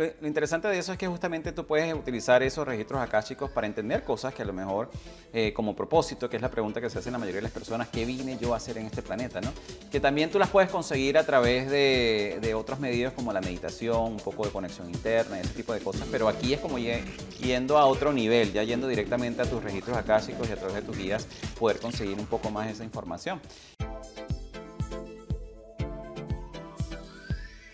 lo, interesante de eso es que justamente tú puedes utilizar esos registros akáshicos para entender cosas que a lo mejor, eh, como propósito, que es la pregunta que se hace la mayoría de las personas, ¿qué vine yo a hacer en este planeta? ¿no? Que también tú las puedes conseguir a través de, de otros medios como la meditación, un poco de conexión interna, ese tipo de cosas, pero aquí es como yendo a otro nivel, ya yendo directamente a tus registros akáshicos y a través de tus guías, poder conseguir un poco más esa información.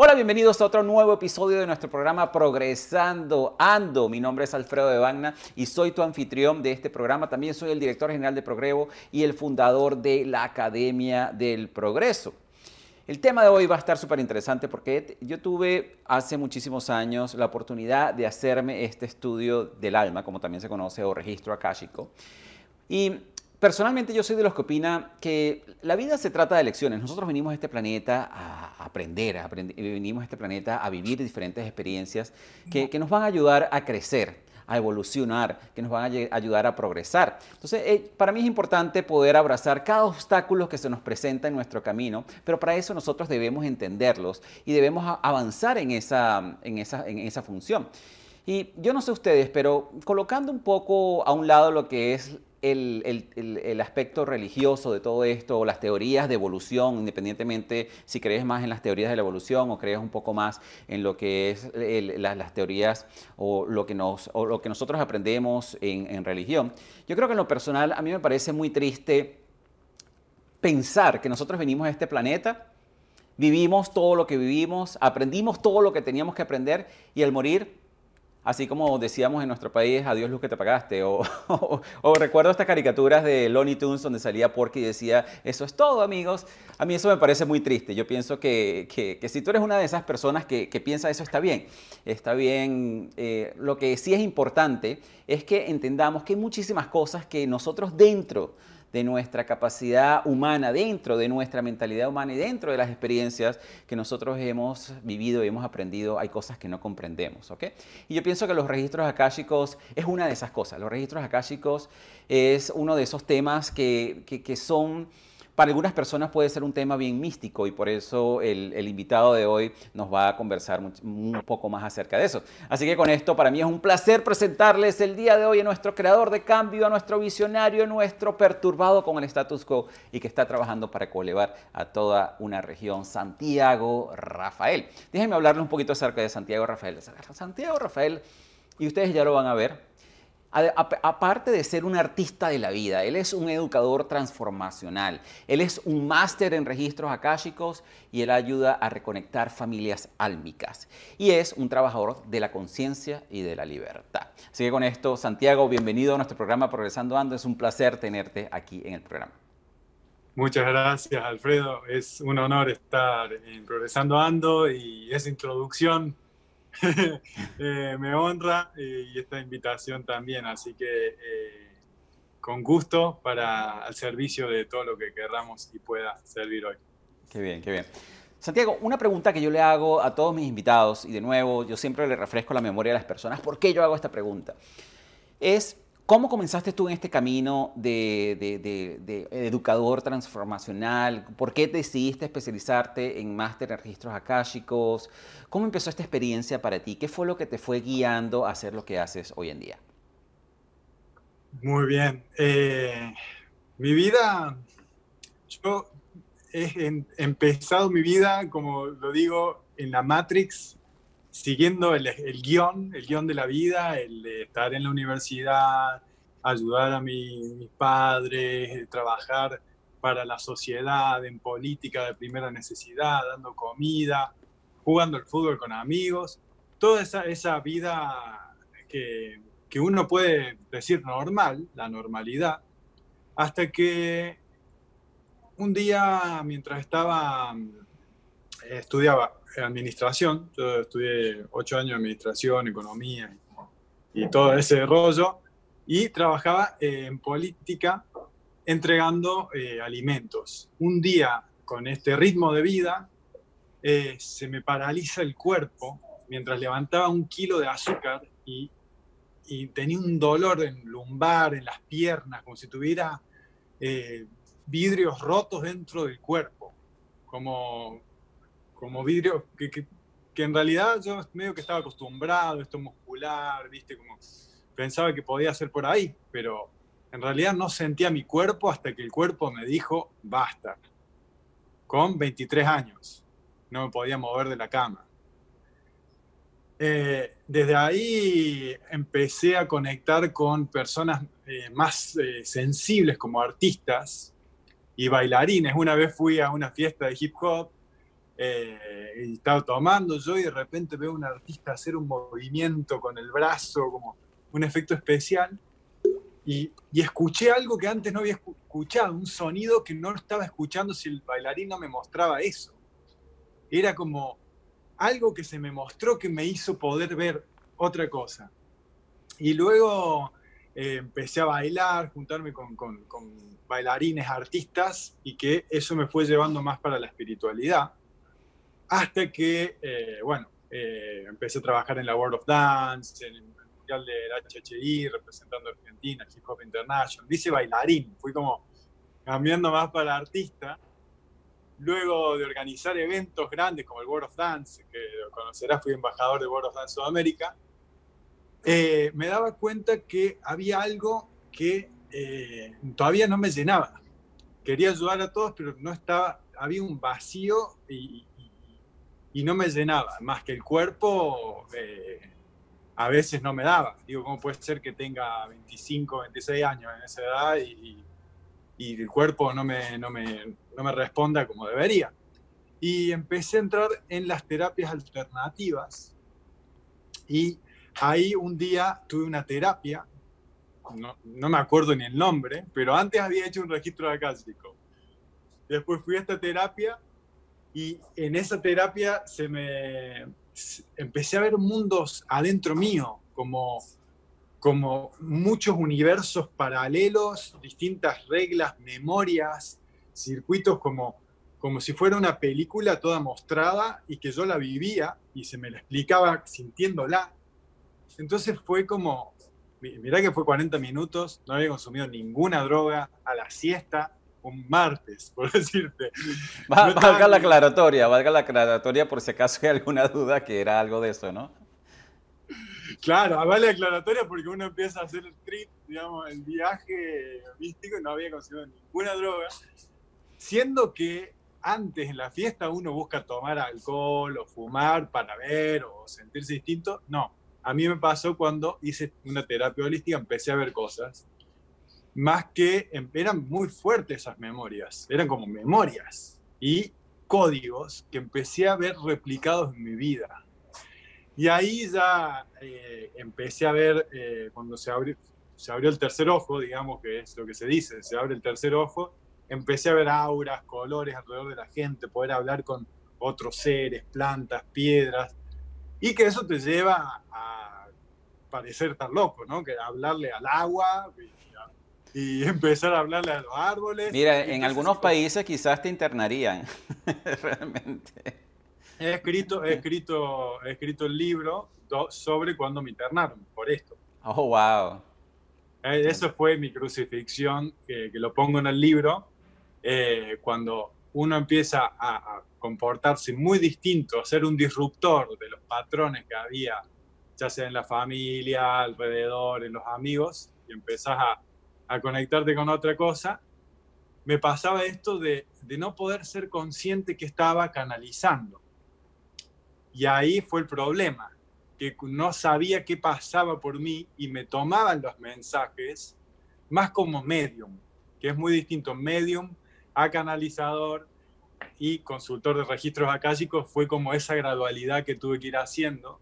Hola, bienvenidos a otro nuevo episodio de nuestro programa Progresando Ando. Mi nombre es Alfredo de Bagna y soy tu anfitrión de este programa. También soy el director general de Progrevo y el fundador de la Academia del Progreso. El tema de hoy va a estar súper interesante porque yo tuve hace muchísimos años la oportunidad de hacerme este estudio del alma, como también se conoce, o registro akáshico. Y Personalmente yo soy de los que opina que la vida se trata de lecciones. Nosotros venimos a este planeta a aprender, a venimos a este planeta a vivir diferentes experiencias que, nos van a ayudar a crecer, a evolucionar, que nos van a ayudar a progresar. Entonces, eh, para mí es importante poder abrazar cada obstáculo que se nos presenta en nuestro camino, pero para eso nosotros debemos entenderlos y debemos avanzar en esa función. Y yo no sé ustedes, pero colocando un poco a un lado lo que es el, aspecto religioso de todo esto, o las teorías de evolución, independientemente si crees más en las teorías de la evolución o crees un poco más en lo que es las teorías o lo que, nos, o lo que nosotros aprendemos en, en religión. Yo creo que en lo personal a mí me parece muy triste pensar que nosotros venimos a este planeta, vivimos todo lo que vivimos, aprendimos todo lo que teníamos que aprender y al morir así como decíamos en nuestro país, adiós luz que te pagaste. O, recuerdo estas caricaturas de Looney Tunes donde salía Porky y decía, eso es todo amigos. A mí eso me parece muy triste. Yo pienso que, que, si tú eres una de esas personas que, que piensa eso está bien. Está bien. Eh, lo que sí es importante es que entendamos que hay muchísimas cosas que nosotros dentro de nuestra capacidad humana, dentro de nuestra mentalidad humana y dentro de las experiencias que nosotros hemos vivido y hemos aprendido, hay cosas que no comprendemos. ¿ok? Y yo pienso que los registros akáshicos es una de esas cosas. Los registros akáshicos es uno de esos temas que, que, que son para algunas personas puede ser un tema bien místico y por eso el, invitado de hoy nos va a conversar un, poco más acerca de eso. Así que con esto para mí es un placer presentarles el día de hoy a nuestro creador de cambio, a nuestro visionario, a nuestro perturbado con el status quo y que está trabajando para colevar a toda una región, Santiago Rafael. Déjenme hablarles un poquito acerca de Santiago Rafael. Santiago Rafael, y ustedes ya lo van a ver, aparte de ser un artista de la vida, él es un educador transformacional, él es un máster en registros akáshicos y él ayuda a reconectar familias álmicas. Y es un trabajador de la conciencia y de la libertad. Así que con esto, Santiago, bienvenido a nuestro programa Progresando Ando. Es un placer tenerte aquí en el programa. Muchas gracias, Alfredo. Es un honor estar en Progresando Ando y esa introducción Eh, me honra y esta invitación también, así que eh, con gusto para al servicio de todo lo que querramos y pueda servir hoy. Qué bien, qué bien. Santiago, una pregunta que yo le hago a todos mis invitados, y de nuevo, yo siempre le refresco la memoria a las personas, ¿por qué yo hago esta pregunta? Es, ¿Cómo comenzaste tú en este camino de, educador transformacional? ¿Por qué decidiste especializarte en máster registros akáshicos? ¿Cómo empezó esta experiencia para ti? ¿Qué fue lo que te fue guiando a hacer lo que haces hoy en día? Muy bien. Eh, mi vida, yo he empezado mi vida, como lo digo, en la Matrix, siguiendo el, guion, el guion de la vida, el de estar en la universidad, ayudar a mis padres, trabajar para la sociedad, en política de primera necesidad, dando comida, jugando al fútbol con amigos, toda esa, esa vida que, que uno puede decir normal, la normalidad, hasta que un día, mientras estaba, eh, estudiaba administración, yo estudié ocho años de administración, economía y, todo ese rollo, y trabajaba en política entregando eh, alimentos. Un día, con este ritmo de vida, eh, se me paraliza el cuerpo mientras levantaba un kilo de azúcar y, y tenía un dolor en lumbar, en las piernas, como si tuviera vidrios rotos dentro del cuerpo, como, como vidrios que, que, en realidad yo medio que estaba acostumbrado, esto muscular, viste, como pensaba que podía ser por ahí, pero en realidad no sentía mi cuerpo hasta que el cuerpo me dijo, basta, con 23 años, no me podía mover de la cama. Eh, desde ahí empecé a conectar con personas eh, más eh, sensibles como artistas y bailarines. Una vez fui a una fiesta de hip hop eh, y estaba tomando yo y de repente veo a un artista hacer un movimiento con el brazo, como un efecto especial. Y, y, escuché algo que antes no había escuchado, un sonido que no estaba escuchando si el bailarín no me mostraba eso. Era como algo que se me mostró que me hizo poder ver otra cosa. Y luego eh, empecé a bailar, juntarme con, con, bailarines, artistas, y que eso me fue llevando más para la espiritualidad, hasta que, eh, bueno, eh, empecé a trabajar en la World of Dance, en el Mundial del HHI, representando a Argentina, Hip Hop International, dice bailarín, fui como cambiando más para artista, luego de organizar eventos grandes como el World of Dance, que lo conocerás, fui embajador de World of Dance Sudamérica, eh, me daba cuenta que había algo que eh, todavía no me llenaba. Quería ayudar a todos, pero no estaba, había un vacío y, no me llenaba, más que el cuerpo eh, a veces no me daba. Digo, ¿cómo puede ser que tenga 25, 26 años en esa edad y, el cuerpo no me, no, me, no me responda como debería? Y empecé a entrar en las terapias alternativas y ahí un día tuve una terapia, no, no, me acuerdo ni el nombre, pero antes había hecho un registro acásico. Después fui a esta terapia y en esa terapia se me empecé a ver mundos adentro mío, como, como muchos universos paralelos, distintas reglas, memorias, circuitos como, como si fuera una película toda mostrada y que yo la vivía y se me la explicaba sintiéndola. Entonces fue como, mirá que fue 40 minutos, no había consumido ninguna droga a la siesta, un martes, por decirte. valga la aclaratoria, valga la aclaratoria por si acaso hay alguna duda que era algo de eso, ¿no? Claro, vale la aclaratoria porque uno empieza a hacer el trip, digamos, el viaje místico y no había consumido ninguna droga, siendo que antes en la fiesta uno busca tomar alcohol o fumar para ver o sentirse distinto, no, a mí me pasó cuando hice una terapia holística, empecé a ver cosas, más que em, eran muy fuertes esas memorias, eran como memorias y códigos que empecé a ver replicados en mi vida. Y ahí ya eh, empecé a ver, eh, cuando se abrió, se abrió el tercer ojo, digamos que es lo que se dice, se abre el tercer ojo, empecé a ver auras, colores alrededor de la gente, poder hablar con otros seres, plantas, piedras, y que eso te lleva a parecer tan loco, ¿no? Que hablarle al agua y, empezar a hablarle a los árboles. Mira, en algunos países quizás te internarían, realmente. He escrito, he escrito, he escrito el libro sobre cuando me internaron, por esto. Oh, wow. Eh, eso fue mi crucifixión, que, lo pongo en el libro, eh, cuando uno empieza a, comportarse muy distinto, a ser un disruptor de los patrones que había, ya sea en la familia, alrededor, en los amigos, y empezás a, a conectarte con otra cosa, me pasaba esto de, no poder ser consciente que estaba canalizando. Y ahí fue el problema, que no sabía qué pasaba por mí y me tomaban los mensajes más como medium, que es muy distinto medium a canalizador y consultor de registros acálicos fue como esa gradualidad que tuve que ir haciendo,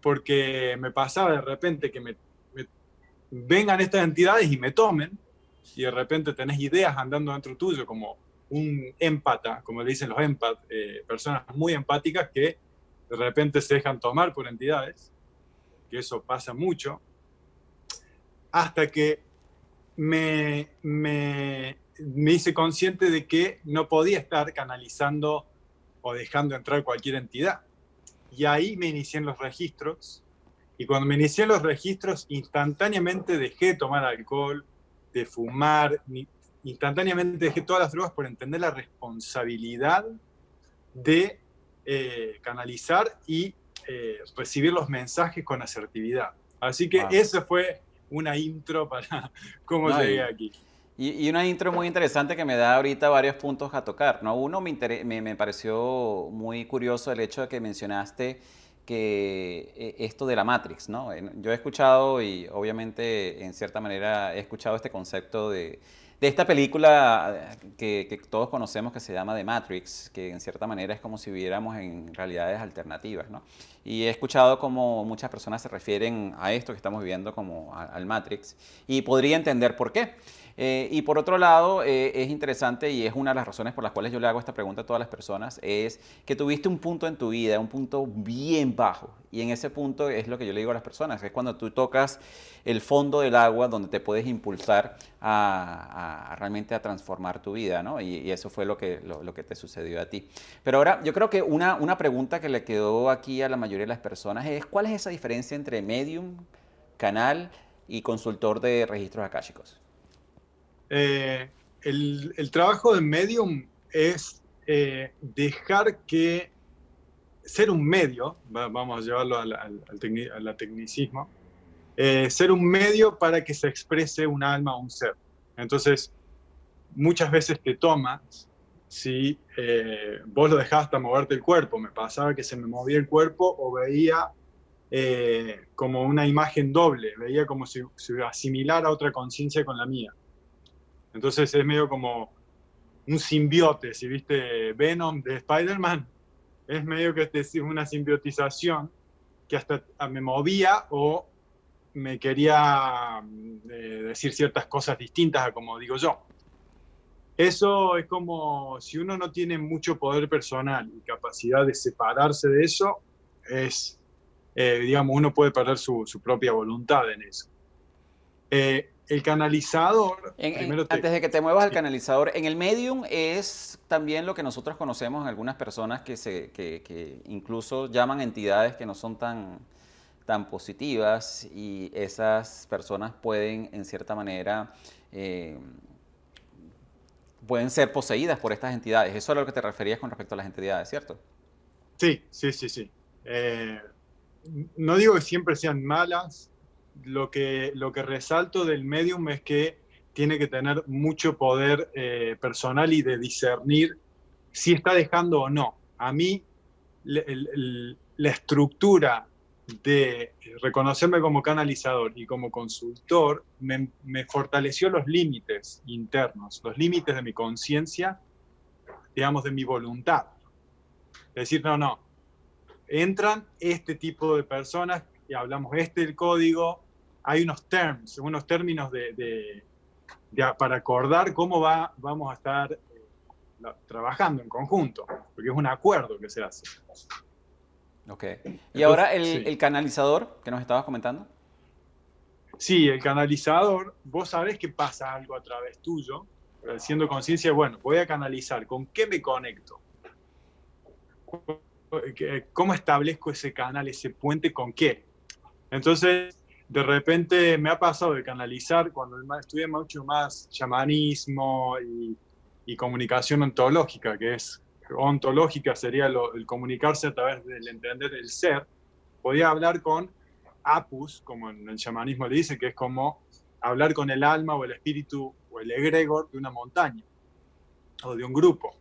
porque me pasaba de repente que me, vengan estas entidades y me tomen, y de repente tenés ideas andando dentro tuyo, como un empata, como le dicen los empat, eh, personas muy empáticas que de repente se dejan tomar por entidades, que eso pasa mucho, hasta que me, me, me hice consciente de que no podía estar canalizando o dejando entrar cualquier entidad. Y ahí me inicié en los registros. Y cuando me inicié los registros, instantáneamente dejé de tomar alcohol, de fumar, instantáneamente dejé todas las drogas por entender la responsabilidad de eh, canalizar y eh, recibir los mensajes con asertividad. Así que esa fue una intro para cómo llegué aquí. Y, una intro muy interesante que me da ahorita varios puntos a tocar. ¿no? Uno, me, me, pareció muy curioso el hecho de que mencionaste que eh, esto de la Matrix, ¿no? Yo he escuchado y obviamente en cierta manera he escuchado este concepto de, de esta película que, que, todos conocemos que se llama The Matrix, que en cierta manera es como si viviéramos en realidades alternativas, ¿no? Y he escuchado como muchas personas se refieren a esto que estamos viviendo como al Matrix y podría entender por qué. Eh, y por otro lado, eh, es interesante y es una de las razones por las cuales yo le hago esta pregunta a todas las personas, es que tuviste un punto en tu vida, un punto bien bajo. Y en ese punto es lo que yo le digo a las personas, es cuando tú tocas el fondo del agua donde te puedes impulsar a, realmente a transformar tu vida, ¿no? Y, eso fue lo que, lo, que te sucedió a ti. Pero ahora, yo creo que una, una pregunta que le quedó aquí a la mayoría de las personas es, ¿cuál es esa diferencia entre medium, canal y consultor de registros akáshicos? Eh, el, trabajo de medium es eh, dejar que ser un medio, vamos a llevarlo al, al, tecnicismo, eh, ser un medio para que se exprese un alma o un ser. Entonces, muchas veces te tomas si vos lo dejabas hasta moverte el cuerpo. Me pasaba que se me movía el cuerpo o veía como una imagen doble, veía como si se asimilara otra conciencia con la mía. Entonces es medio como un simbiote, si viste Venom de Spider-Man, es medio que es una simbiotización que hasta me movía o me quería eh, decir ciertas cosas distintas a como digo yo. Eso es como si uno no tiene mucho poder personal y capacidad de separarse de eso, es, eh, digamos, uno puede perder su, propia voluntad en eso. Eh, el canalizador. Antes de que te muevas al canalizador, en el medium es también lo que nosotros conocemos en algunas personas que, se, que, incluso llaman entidades que no son tan, tan positivas y esas personas pueden, en cierta manera, eh, pueden ser poseídas por estas entidades. Eso es a lo que te referías con respecto a las entidades, ¿cierto? Sí, sí, sí, sí. Eh, no digo que siempre sean malas, lo que, lo que resalto del medium es que tiene que tener mucho poder eh, personal y de discernir si está dejando o no. A mí la estructura de reconocerme como canalizador y como consultor me, me fortaleció los límites internos, los límites de mi conciencia, digamos, de mi voluntad. Decir, no, no, entran este tipo de personas y hablamos este el código, hay unos terms, unos términos de, para acordar cómo va, vamos a estar eh, trabajando en conjunto, porque es un acuerdo que se hace. Ok. ¿Y ahora el, canalizador que nos estabas comentando? Sí, el canalizador, vos sabés que pasa algo a través tuyo, siendo conciencia, bueno, voy a canalizar, ¿con qué me conecto? ¿Cómo establezco ese canal, ese puente, con qué? Entonces, de repente me ha pasado de canalizar cuando estudié mucho más chamanismo y, comunicación ontológica, que es ontológica sería el comunicarse a través del entender el ser, podía hablar con apus, como en el chamanismo le dice, que es como hablar con el alma o el espíritu o el egregor de una montaña o de un grupo.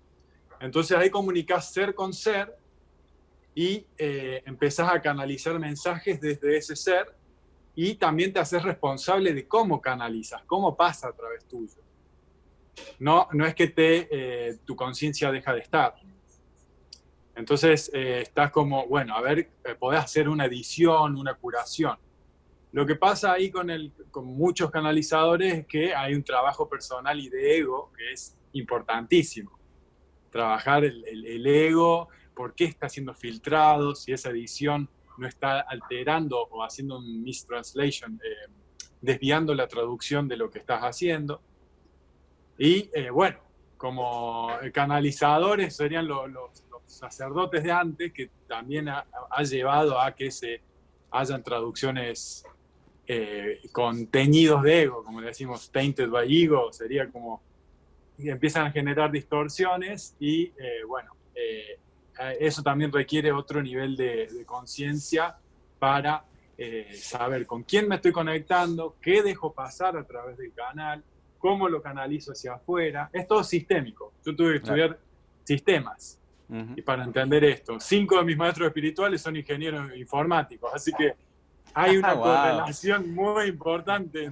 Entonces ahí comunicas ser con ser y eh, empezás a canalizar mensajes desde ese ser y también te haces responsable de cómo canalizas, cómo pasa a través tuyo. No, no es que te, eh, tu conciencia deja de estar. Entonces eh, estás como, bueno, a ver, eh, podés hacer una edición, una curación. Lo que pasa ahí con, el, con muchos canalizadores es que hay un trabajo personal y de ego que es importantísimo. trabajar el, ego, por qué está siendo filtrado, si esa edición no está alterando o haciendo un mistranslation, eh, desviando la traducción de lo que estás haciendo. Y eh, bueno, como canalizadores serían los, sacerdotes de antes, que también ha, llevado a que se hayan traducciones eh, con teñidos de ego, como le decimos, tainted by ego, sería como empiezan a generar distorsiones y eh, bueno, eso también requiere otro nivel de, conciencia para eh, saber con quién me estoy conectando, qué dejo pasar a través del canal, cómo lo canalizo hacia afuera. Es todo sistémico. Yo tuve que estudiar sistemas y para entender esto. Cinco de mis maestros espirituales son ingenieros informáticos, así que hay una correlación muy importante.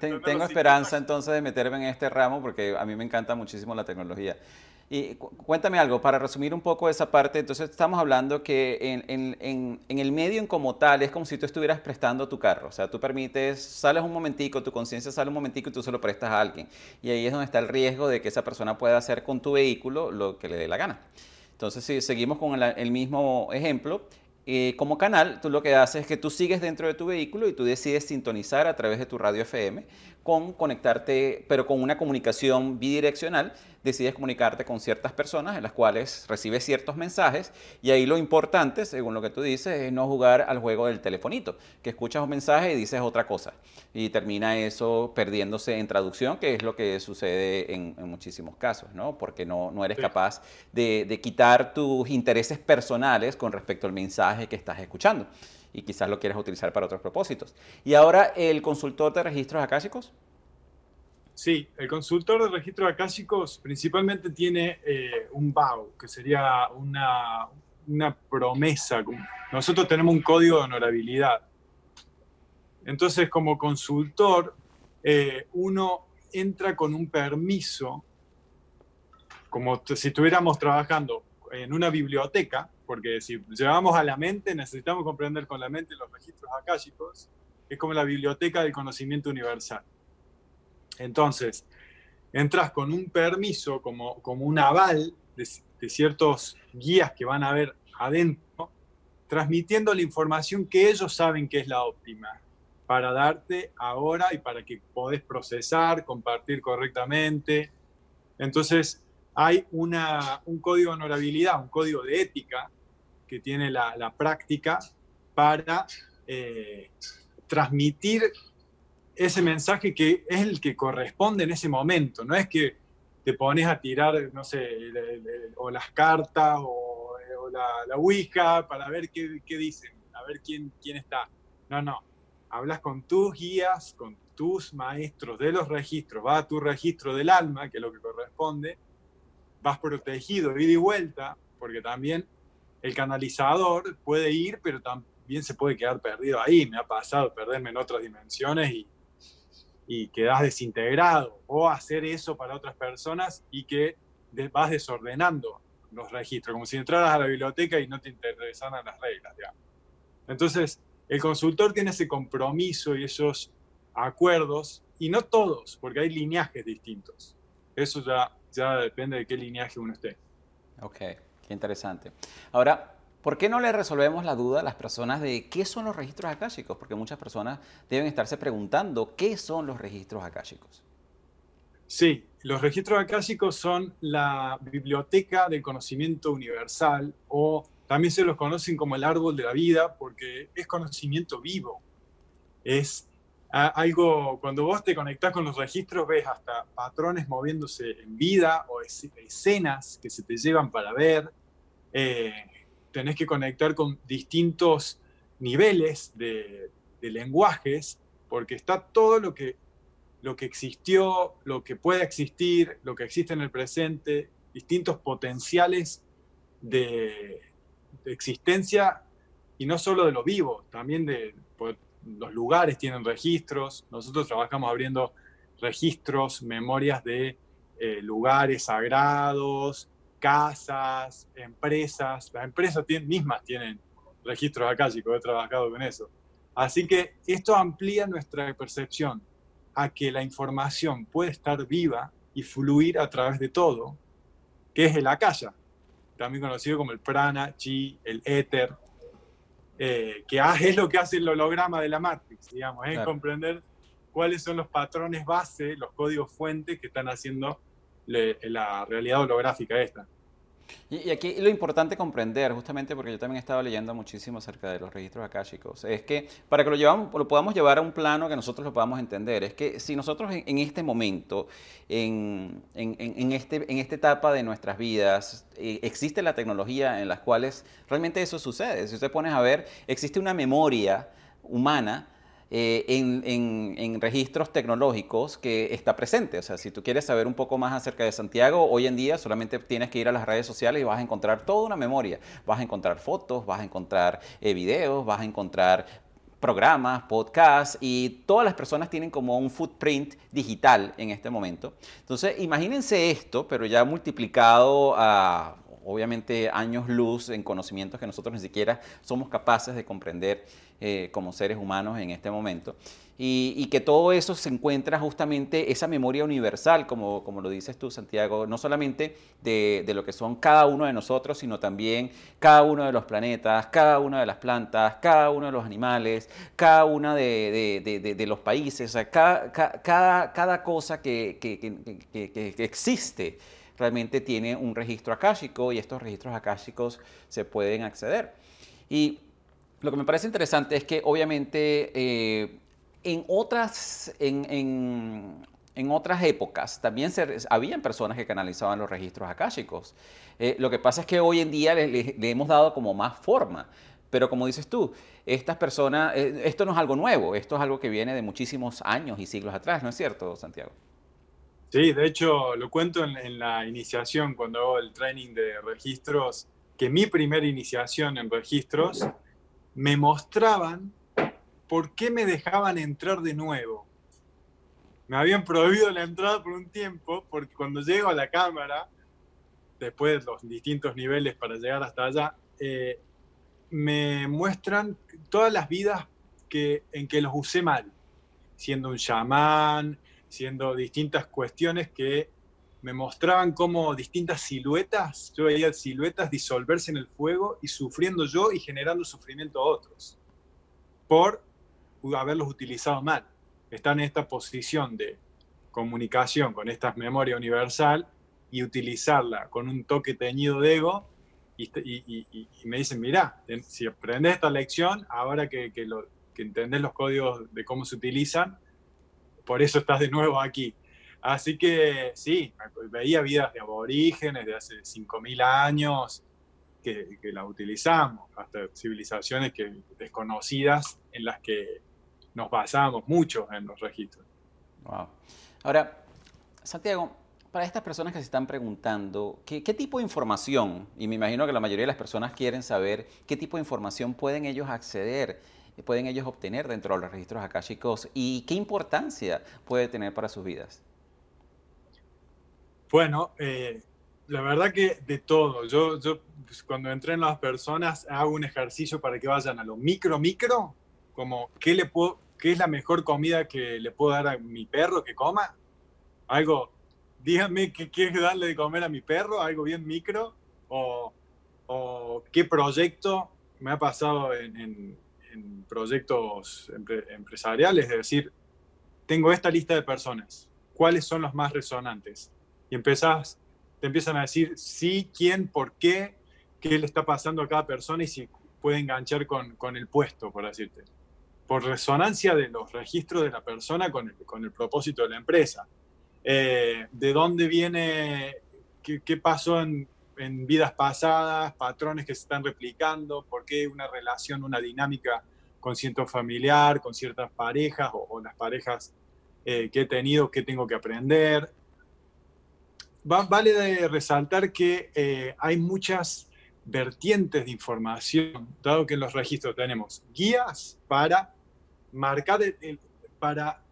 tengo esperanza entonces de meterme en este ramo porque a mí me encanta muchísimo la tecnología. Y cuéntame algo, para resumir un poco esa parte, entonces estamos hablando que en, en, en, el medio en como tal es como si tú estuvieras prestando tu carro, o sea, tú permites, sales un momentico, tu conciencia sale un momentico y tú se lo prestas a alguien. Y ahí es donde está el riesgo de que esa persona pueda hacer con tu vehículo lo que le dé la gana. Entonces, si seguimos con el mismo ejemplo, eh, como canal, tú lo que haces es que tú sigues dentro de tu vehículo y tú decides sintonizar a través de tu radio FM con conectarte, pero con una comunicación bidireccional, decides comunicarte con ciertas personas en las cuales recibes ciertos mensajes y ahí lo importante, según lo que tú dices, es no jugar al juego del telefonito, que escuchas un mensaje y dices otra cosa y termina eso perdiéndose en traducción, que es lo que sucede en, muchísimos casos, ¿no? Porque no, no eres capaz de, de quitar tus intereses personales con respecto al mensaje que estás escuchando y quizás lo quieras utilizar para otros propósitos. Y ahora, el consultor de registros acásicos. Sí, el consultor de registros acásicos principalmente tiene eh, un BAU, que sería una, una promesa. Nosotros tenemos un código de honorabilidad. Entonces, como consultor, eh, uno entra con un permiso, como si estuviéramos trabajando en una biblioteca, porque si llevamos a la mente, necesitamos comprender con la mente los registros akáshicos, es como la biblioteca del conocimiento universal. Entonces, entras con un permiso, como, como un aval de, ciertos guías que van a ver adentro, transmitiendo la información que ellos saben que es la óptima para darte ahora y para que podés procesar, compartir correctamente. Entonces, hay una, un código de honorabilidad, un código de ética que tiene la, práctica para eh, transmitir ese mensaje que es el que corresponde en ese momento. No es que te pones a tirar, no sé, o las cartas o, la, la, Ouija para ver qué, qué, dicen, a ver quién, quién está. No, no. Hablas con tus guías, con tus maestros de los registros, va a tu registro del alma, que es lo que corresponde, vas protegido, ida y vuelta, porque también el canalizador puede ir, pero también se puede quedar perdido ahí. Me ha pasado perderme en otras dimensiones y, y quedas desintegrado. O hacer eso para otras personas y que vas desordenando los registros, como si entraras a la biblioteca y no te interesaran las reglas. Entonces, el consultor tiene ese compromiso y esos acuerdos, y no todos, porque hay lineajes distintos. Eso ya, ya depende de qué lineaje uno esté. Ok interesante. Ahora, ¿por qué no le resolvemos la duda a las personas de qué son los registros akáshicos? Porque muchas personas deben estarse preguntando qué son los registros akáshicos. Sí, los registros akáshicos son la biblioteca del conocimiento universal o también se los conocen como el árbol de la vida porque es conocimiento vivo. Es algo, cuando vos te conectás con los registros, ves hasta patrones moviéndose en vida o escenas que se te llevan para ver, eh, tenés que conectar con distintos niveles de, lenguajes, porque está todo lo que, lo que existió, lo que puede existir, lo que existe en el presente, distintos potenciales de, existencia, y no solo de lo vivo, también de los lugares tienen registros. Mismos trabajamos abriendo registros, memorias de eh, lugares sagrados, casas, empresas. Las empresas mismas tienen registros acá, chicos, he trabajado con eso. Así que esto amplía nuestra percepción a que la información puede estar viva y fluir a través de todo que es el akasha, también conocido como el prana, chi, el éter, eh, que es lo que hace el holograma de la Matrix, digamos, es comprender cuáles son los patrones base, los códigos fuentes que están haciendo la realidad holográfica esta. Y, aquí lo importante comprender, justamente porque yo también estaba leyendo muchísimo acerca de los registros akáshicos, es que para que lo, llevamos, lo podamos llevar a un plano que nosotros lo podamos entender, es que si nosotros en, este momento, en, en, este, en esta etapa de nuestras vidas, eh, existe la tecnología en las cuales realmente eso sucede. Si usted pones a ver, existe una memoria humana eh, en, registros tecnológicos que está presente. O sea, si tú quieres saber un poco más acerca de Santiago, hoy en día solamente tienes que ir a las redes sociales y vas a encontrar toda una memoria. Vas a encontrar fotos, vas a encontrar eh, videos, vas a encontrar programas, podcasts y todas las personas tienen como un footprint digital en este momento. Entonces, imagínense esto, pero ya multiplicado a obviamente años luz en conocimientos que nosotros ni siquiera somos capaces de comprender eh, como seres humanos en este momento. Y, que todo eso se encuentra justamente esa memoria universal, como, como lo dices tú, Santiago, no solamente de, lo que son cada uno de nosotros, sino también cada uno de los planetas, cada una de las plantas, cada uno de los animales, cada una de, los países, cada, cada, cada, cosa que, que existe realmente tiene un registro akáshico y estos registros akáshicos se pueden acceder. Y lo que me parece interesante es que obviamente eh, en, otras, en, otras épocas también se, habían personas que canalizaban los registros akáshicos. Eh, lo que pasa es que hoy en día le, hemos dado como más forma. Pero como dices tú, estas personas, eh, esto no es algo nuevo, esto es algo que viene de muchísimos años y siglos atrás, ¿no es cierto, Santiago? Sí, de hecho lo cuento en, en la iniciación, cuando hago el training de registros, que mi primera iniciación en registros me mostraban por qué me dejaban entrar de nuevo. Me habían prohibido la entrada por un tiempo, porque cuando llego a la cámara, después de los distintos niveles para llegar hasta allá, eh, me muestran todas las vidas que, en que los usé mal, siendo un chamán, siendo distintas cuestiones que me mostraban como distintas siluetas, yo veía siluetas disolverse en el fuego y sufriendo yo y generando sufrimiento a otros, por haberlos utilizado mal. Están en esta posición de comunicación con esta memoria universal y utilizarla con un toque teñido de ego y, me dicen, mira, si aprendes esta lección, ahora que, que, lo, que entendés los códigos de cómo se utilizan, por eso estás de nuevo aquí. Así que sí, veía vidas de aborígenes de hace 5.000 años que, que las utilizamos, hasta civilizaciones que, desconocidas en las que nos basamos mucho en los registros. Wow. Ahora, Santiago, para estas personas que se están preguntando, ¿qué, ¿qué, tipo de información, y me imagino que la mayoría de las personas quieren saber qué tipo de información pueden ellos acceder, pueden ellos obtener dentro de los registros akáshicos y qué importancia puede tener para sus vidas? Bueno, eh, la verdad que de todo. Yo, yo pues, cuando entreno a las personas hago un ejercicio para que vayan a lo micro, micro, como qué, le puedo, qué es la mejor comida que le puedo dar a mi perro que coma. Algo, díganme qué quieres darle de comer a mi perro, algo bien micro, o, o qué proyecto me ha pasado en, en, proyectos empresariales, es decir, tengo esta lista de personas, ¿cuáles son los más resonantes? Y empezás, te empiezan a decir sí, quién, por qué, qué le está pasando a cada persona y si puede enganchar con, con el puesto, por decirte. Por resonancia de los registros de la persona con el, con el propósito de la empresa. Eh, de dónde viene, qué, qué pasó en, en, vidas pasadas, patrones que se están replicando, por qué una relación, una dinámica con cierto familiar, con ciertas parejas o, las parejas eh, que he tenido, qué tengo que aprender vale resaltar que eh, hay muchas vertientes de información, dado que en los registros tenemos guías para marcar, para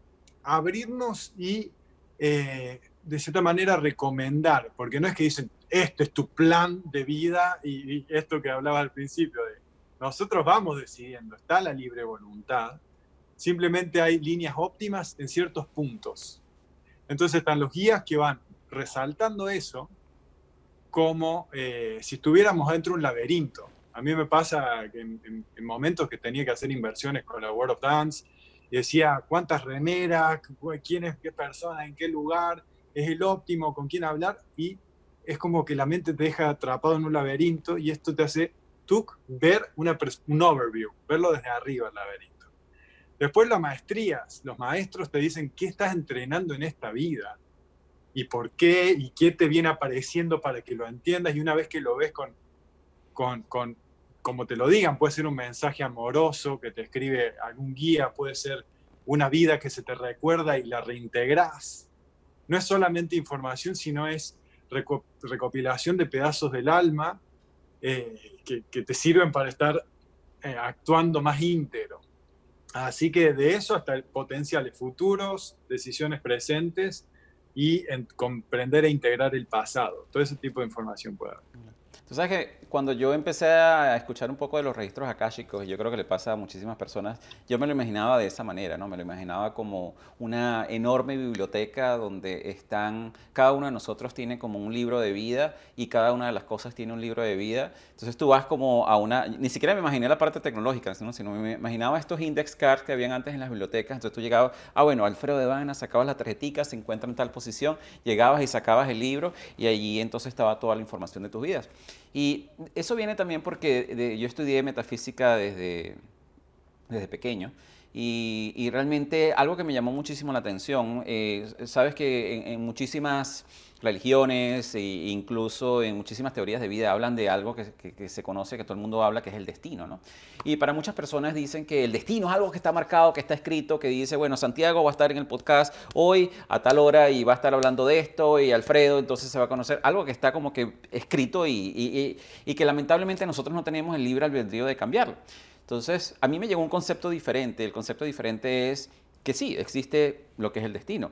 abrirnos y eh, de cierta manera recomendar, porque no es que dicen, este es tu plan de vida y, esto que hablaba al principio nosotros vamos decidiendo, está la libre voluntad, simplemente hay líneas óptimas en ciertos puntos. Entonces están los guías que van resaltando eso como eh, si estuviéramos dentro de un laberinto. A mí me pasa que en, momentos que tenía que hacer inversiones con la World of Dance, decía cuántas remeras, quién es qué persona, en qué lugar, es el óptimo, con quién hablar, y es como que la mente te deja atrapado en un laberinto y esto te hace tú ver una, un overview, verlo desde arriba el laberinto. Después las maestrías, los maestros te dicen qué estás entrenando en esta vida y por qué y qué te viene apareciendo para que lo entiendas y una vez que lo ves con, con, con como te lo digan, puede ser un mensaje amoroso que te escribe algún guía, puede ser una vida que se te recuerda y la reintegras. No es solamente información, sino es recopilación de pedazos del alma eh, que, te sirven para estar eh, actuando más íntegro. Así que de eso hasta potenciales futuros, decisiones presentes y comprender e integrar el pasado. Todo ese tipo de información puede haber. Tú sabes que cuando yo empecé a escuchar un poco de los registros akáshicos, yo creo que le pasa a muchísimas personas, yo me lo imaginaba de esa manera, ¿no? Me lo imaginaba como una enorme biblioteca donde están, cada uno de nosotros tiene como un libro de vida y cada una de las cosas tiene un libro de vida. Entonces tú vas como a una, ni siquiera me imaginé la parte tecnológica, ¿no? sino me imaginaba estos index cards que habían antes en las bibliotecas. Entonces tú llegabas, ah, bueno, Alfredo de Vana, sacabas la tarjetica, se encuentra en tal posición, llegabas y sacabas el libro y allí entonces estaba toda la información de tus vidas. Y eso viene también porque yo estudié metafísica desde, desde pequeño. Y, realmente algo que me llamó muchísimo la atención, eh, sabes que en muchísimas religiones e incluso en muchísimas teorías de vida hablan de algo que, se conoce, que todo el mundo habla, que es el destino. ¿no? Y para muchas personas dicen que el destino es algo que está marcado, que está escrito, que dice, bueno, Santiago va a estar en el podcast hoy a tal hora y va a estar hablando de esto y Alfredo entonces se va a conocer, algo que está como que escrito y, y que lamentablemente nosotros no tenemos el libre albedrío de cambiarlo. Entonces, a mí me llegó un concepto diferente. El concepto diferente es que sí, existe lo que es el destino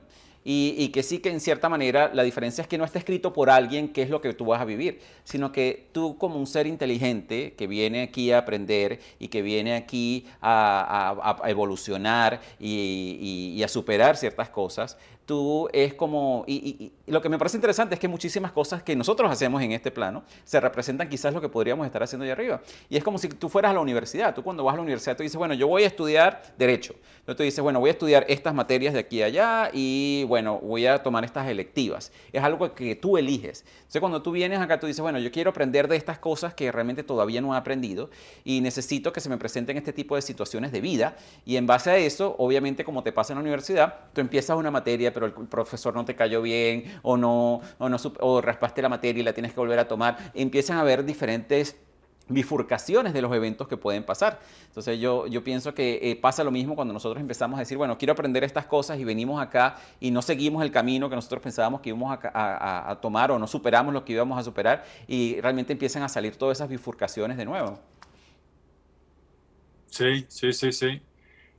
y, que sí que en cierta manera la diferencia es que no está escrito por alguien qué es lo que tú vas a vivir, sino que tú como un ser inteligente que viene aquí a aprender y que viene aquí a, evolucionar y, a superar ciertas cosas, tú es como, y, lo que me parece interesante es que muchísimas cosas que nosotros hacemos en este plano se representan quizás lo que podríamos estar haciendo allá arriba. Y es como si tú fueras a la universidad. Tú cuando vas a la universidad tú dices, bueno, yo voy a estudiar derecho. Entonces tú dices, bueno, voy a estudiar estas materias de aquí a allá y bueno, voy a tomar estas electivas. Es algo que tú eliges. Entonces cuando tú vienes acá tú dices, bueno, yo quiero aprender de estas cosas que realmente todavía no he aprendido y necesito que se me presenten este tipo de situaciones de vida. Y en base a eso, obviamente como te pasa en la universidad, tú empiezas una materia pero el profesor no te cayó bien o no, o no o raspaste la materia y la tienes que volver a tomar. Empiezan a haber diferentes bifurcaciones de los eventos que pueden pasar. Entonces yo, yo pienso que eh, pasa lo mismo cuando nosotros empezamos a decir, bueno, quiero aprender estas cosas y venimos acá y no seguimos el camino que nosotros pensábamos que íbamos a, a tomar o no superamos lo que íbamos a superar y realmente empiezan a salir todas esas bifurcaciones de nuevo. Sí, sí, sí, sí.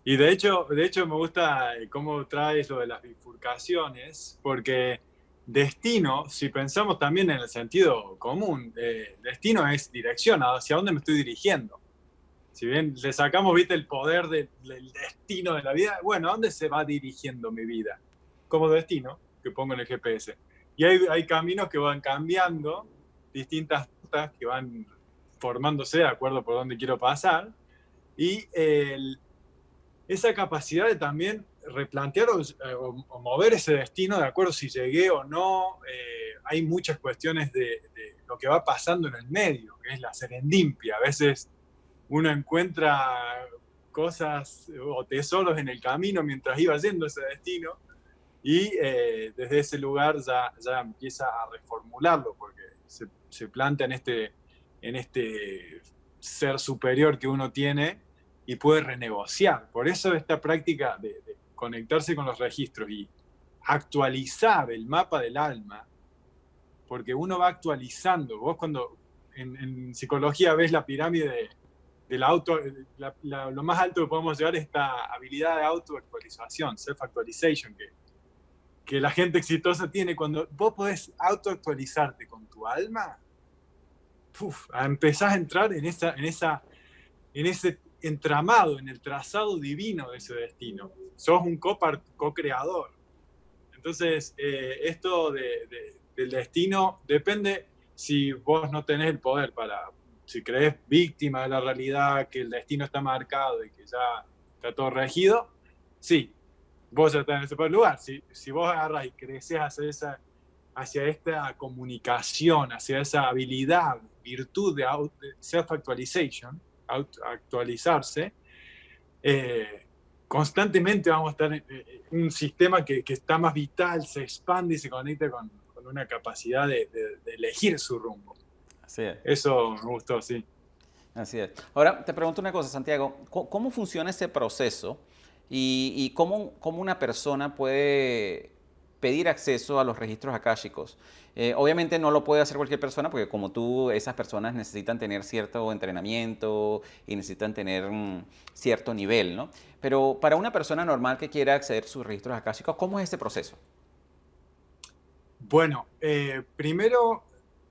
Y de hecho, de hecho me gusta eh, cómo traes lo de las bifurcaciones, porque destino, si pensamos también en el sentido común, eh, destino es dirección, hacia dónde me estoy dirigiendo. Si bien le sacamos, viste, el poder del destino de la vida, bueno, ¿a dónde se va dirigiendo mi vida? Como destino, que pongo en el GPS. Y hay, caminos que van cambiando, distintas rutas que van formándose de acuerdo por dónde quiero pasar. Y esa capacidad de también replantear o, eh, mover ese destino de acuerdo si llegué o no. Eh, hay muchas cuestiones de, lo que va pasando en el medio, que es la serendimpia. A veces uno encuentra cosas o tesoros en el camino mientras iba yendo ese destino y eh, desde ese lugar ya, ya, empieza a reformularlo porque se, se plantea en este, en este ser superior que uno tiene y puede renegociar. Por eso esta práctica de, conectarse con los registros y actualizar el mapa del alma, porque uno va actualizando. Vos cuando en, psicología ves la pirámide del auto, lo más alto que podemos llegar es esta habilidad de autoactualización, self-actualization, que, que la gente exitosa tiene. Cuando vos podés autoactualizarte con tu alma, empezás a entrar en, esa, en, esa, en ese entramado en el trazado divino de ese destino. Sos un co-creador. Entonces, eh, esto del destino depende, si vos no tenés el poder para, si crees víctima de la realidad, que el destino está marcado y que ya está todo regido, sí, vos ya estás en ese lugar. Si, si vos agarras y creces hacia, esa, hacia esta comunicación, hacia esa habilidad, virtud de, self-actualization, actualizarse, eh, constantemente vamos a estar en, un sistema que, que, está más vital, se expande y se conecta con, con una capacidad de, de, elegir su rumbo. Así es. Eso me gustó, sí. Así es. Ahora, te pregunto una cosa, Santiago, ¿cómo, funciona ese proceso y, y cómo, cómo, una persona puede pedir acceso a los registros akáshicos? Eh, obviamente no lo puede hacer cualquier persona porque como tú, esas personas necesitan tener cierto entrenamiento y necesitan tener mm, cierto nivel, ¿no? Pero para una persona normal que quiera acceder a sus registros akáshicos, ¿cómo es ese proceso? Bueno, eh, primero,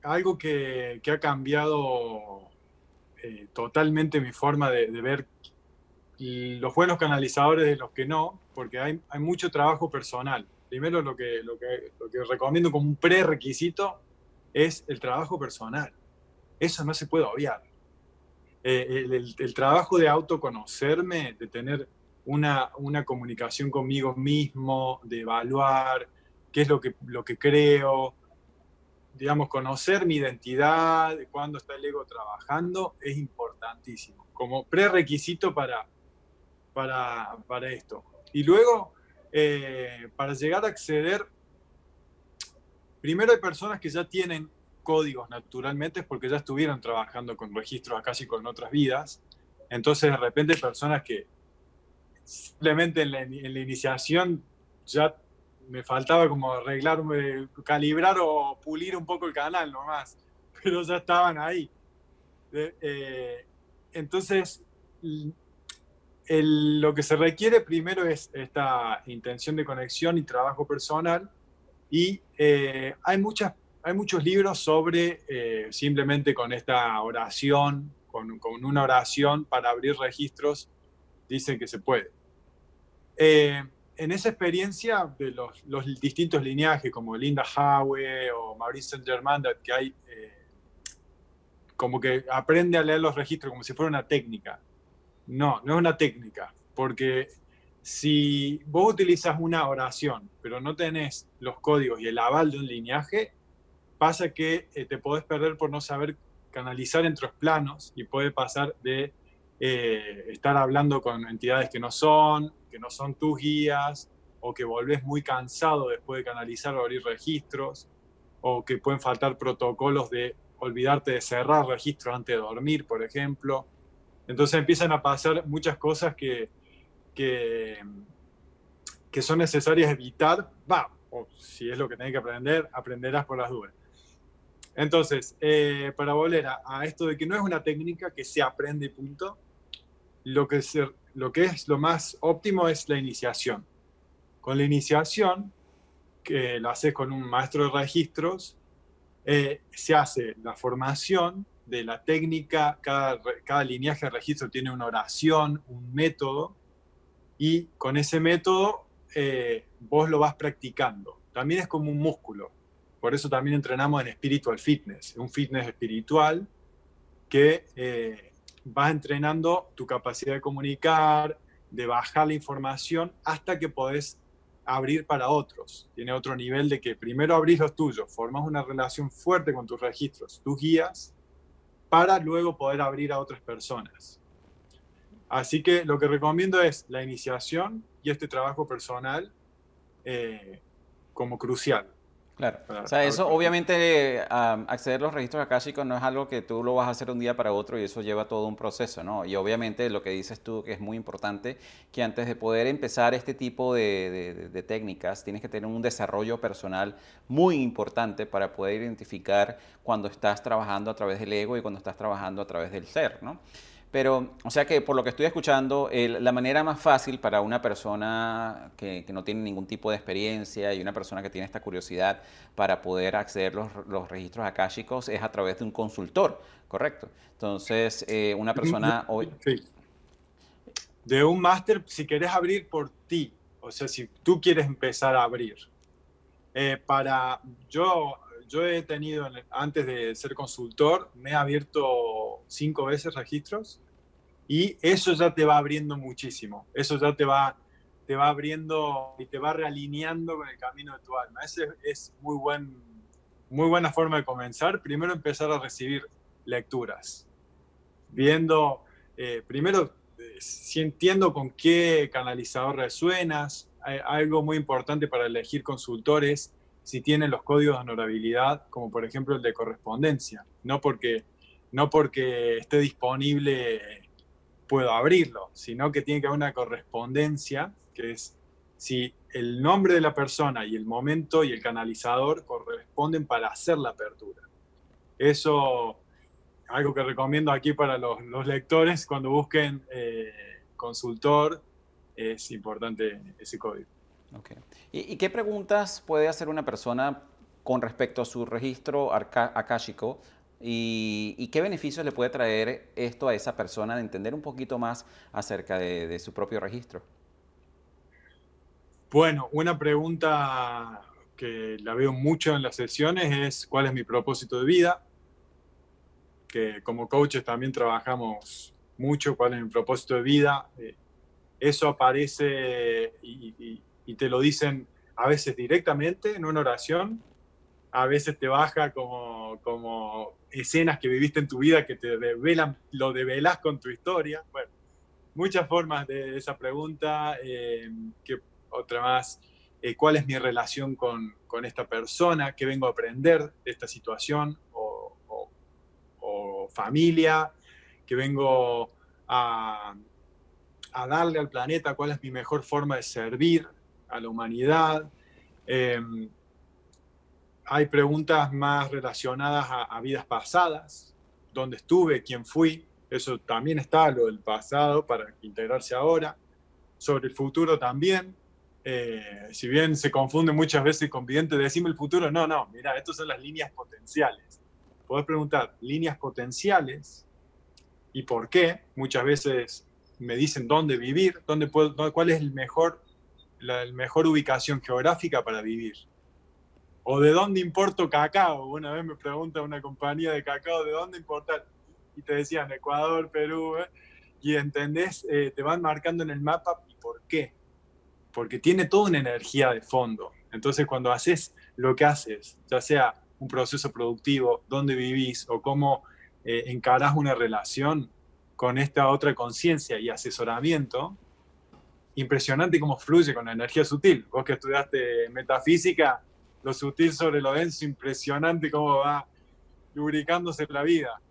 algo que, ha cambiado eh, totalmente mi forma de, ver los buenos canalizadores de los que no, porque hay, hay mucho trabajo personal primero lo que, lo que, recomiendo como un prerequisito es el trabajo personal. Eso no se puede obviar. Eh, el, trabajo de autoconocerme, de tener una, una, comunicación conmigo mismo, de evaluar qué es lo que, lo que creo, digamos, conocer mi identidad, de cuándo está el ego trabajando, es importantísimo, como prerequisito para, para, para esto. Y luego, eh, para llegar a acceder, primero hay personas que ya tienen códigos naturalmente porque ya estuvieron trabajando con registros casi con otras vidas. Entonces de repente personas que simplemente en la, iniciación ya me faltaba como arreglarme, calibrar o pulir un poco el canal nomás, pero ya estaban ahí. Eh, entonces, lo que se requiere primero es esta intención de conexión y trabajo personal y eh, hay, muchas, hay muchos libros sobre eh, simplemente con esta oración, con, con, una oración para abrir registros, dicen que se puede. Eh, en esa experiencia de los, los, distintos lineajes como Linda Howe o Maurice Saint-Germain, que hay como que aprende a leer los registros como si fuera una técnica no, no es una técnica, porque si vos utilizas una oración, pero no tenés los códigos y el aval de un lineaje, pasa que eh, te podés perder por no saber canalizar entre los planos y puede pasar de eh, estar hablando con entidades que no son, que no son tus guías, o que volvés muy cansado después de canalizar o abrir registros, o que pueden faltar protocolos de olvidarte de cerrar registros antes de dormir, por ejemplo. Entonces empiezan a pasar muchas cosas que, que, son necesarias evitar. Va, o si es lo que tenés que aprender, aprenderás por las dudas. Entonces, eh, para volver a, esto de que no es una técnica que se aprende punto, lo que, lo que es lo más óptimo es la iniciación. Con la iniciación, que la haces con un maestro de registros, eh, se hace la formación de la técnica, cada, cada lineaje de registro tiene una oración, un método, y con ese método eh, vos lo vas practicando. También es como un músculo, por eso también entrenamos en spiritual fitness, un fitness espiritual que eh, vas entrenando tu capacidad de comunicar, de bajar la información hasta que podés abrir para otros. Tiene otro nivel de que primero abrís los tuyos, formas una relación fuerte con tus registros, tus guías, para luego poder abrir a otras personas. Así que lo que recomiendo es la iniciación y este trabajo personal eh, como crucial. Claro. o sea, eso obviamente acceder a los registros akáshicos no es algo que tú lo vas a hacer un día para otro y eso lleva todo un proceso, ¿no? Y obviamente lo que dices tú que es muy importante, que antes de poder empezar este tipo de, de técnicas tienes que tener un desarrollo personal muy importante para poder identificar cuando estás trabajando a través del ego y cuando estás trabajando a través del ser, ¿no? Pero, o sea que por lo que estoy escuchando, la manera más fácil para una persona que, no tiene ningún tipo de experiencia y una persona que tiene esta curiosidad para poder acceder a los, registros akáshicos es a través de un consultor, ¿correcto? Entonces, eh, una persona... Hoy... Sí. De un máster, si querés abrir por ti, o sea, si tú quieres empezar a abrir, eh, para yo, yo he tenido, antes de ser consultor, me he abierto cinco veces registros y eso ya te va abriendo muchísimo. Eso ya te va, te va abriendo y te va realineando con el camino de tu alma. Ese es muy, buen, muy buena forma de comenzar. Primero empezar a recibir lecturas. Viendo, eh, primero, eh, si entiendo con qué canalizador resuenas. Algo muy importante para elegir consultores si tienen los códigos de honorabilidad, como por ejemplo el de correspondencia. No porque, no porque esté disponible puedo abrirlo, sino que tiene que haber una correspondencia, que es si el nombre de la persona y el momento y el canalizador corresponden para hacer la apertura. Eso, algo que recomiendo aquí para los, lectores, cuando busquen eh, consultor, es importante ese código. ¿Y, qué preguntas puede hacer una persona con respecto a su registro akáshico ¿Y, qué beneficios le puede traer esto a esa persona de entender un poquito más acerca de, su propio registro? Bueno, una pregunta que la veo mucho en las sesiones es cuál es mi propósito de vida, que como coaches también trabajamos mucho cuál es mi propósito de vida. Eh, eso aparece y, y te lo dicen a veces directamente en una oración, a veces te baja como, como escenas que viviste en tu vida que te develan, lo develas con tu historia. Bueno, muchas formas de esa pregunta. Eh, que otra más, eh, ¿cuál es mi relación con, con, esta persona? ¿Qué vengo a aprender de esta situación? O, o, familia, que vengo a, a, darle al planeta, cuál es mi mejor forma de servir a la humanidad. Eh, hay preguntas más relacionadas a, vidas pasadas, dónde estuve, quién fui, eso también está, lo del pasado para integrarse ahora. Sobre el futuro también, eh, si bien se confunde muchas veces con vidente, decime el futuro, no, no, mira, estas son las líneas potenciales. Podés preguntar líneas potenciales y por qué. Muchas veces me dicen dónde vivir, dónde puedo, cuál es el mejor, la mejor ubicación geográfica para vivir o de dónde importo cacao. Una vez me pregunta una compañía de cacao, ¿de dónde importar? Y te decían Ecuador, Perú, ¿eh? y entendés, eh, te van marcando en el mapa y por qué. Porque tiene toda una energía de fondo. Entonces cuando haces lo que haces, ya sea un proceso productivo, dónde vivís o cómo eh, encarás una relación con esta otra conciencia y asesoramiento, impresionante cómo fluye con la energía sutil. Vos que estudiaste metafísica, lo sutil sobre lo denso, impresionante cómo va lubricándose la vida.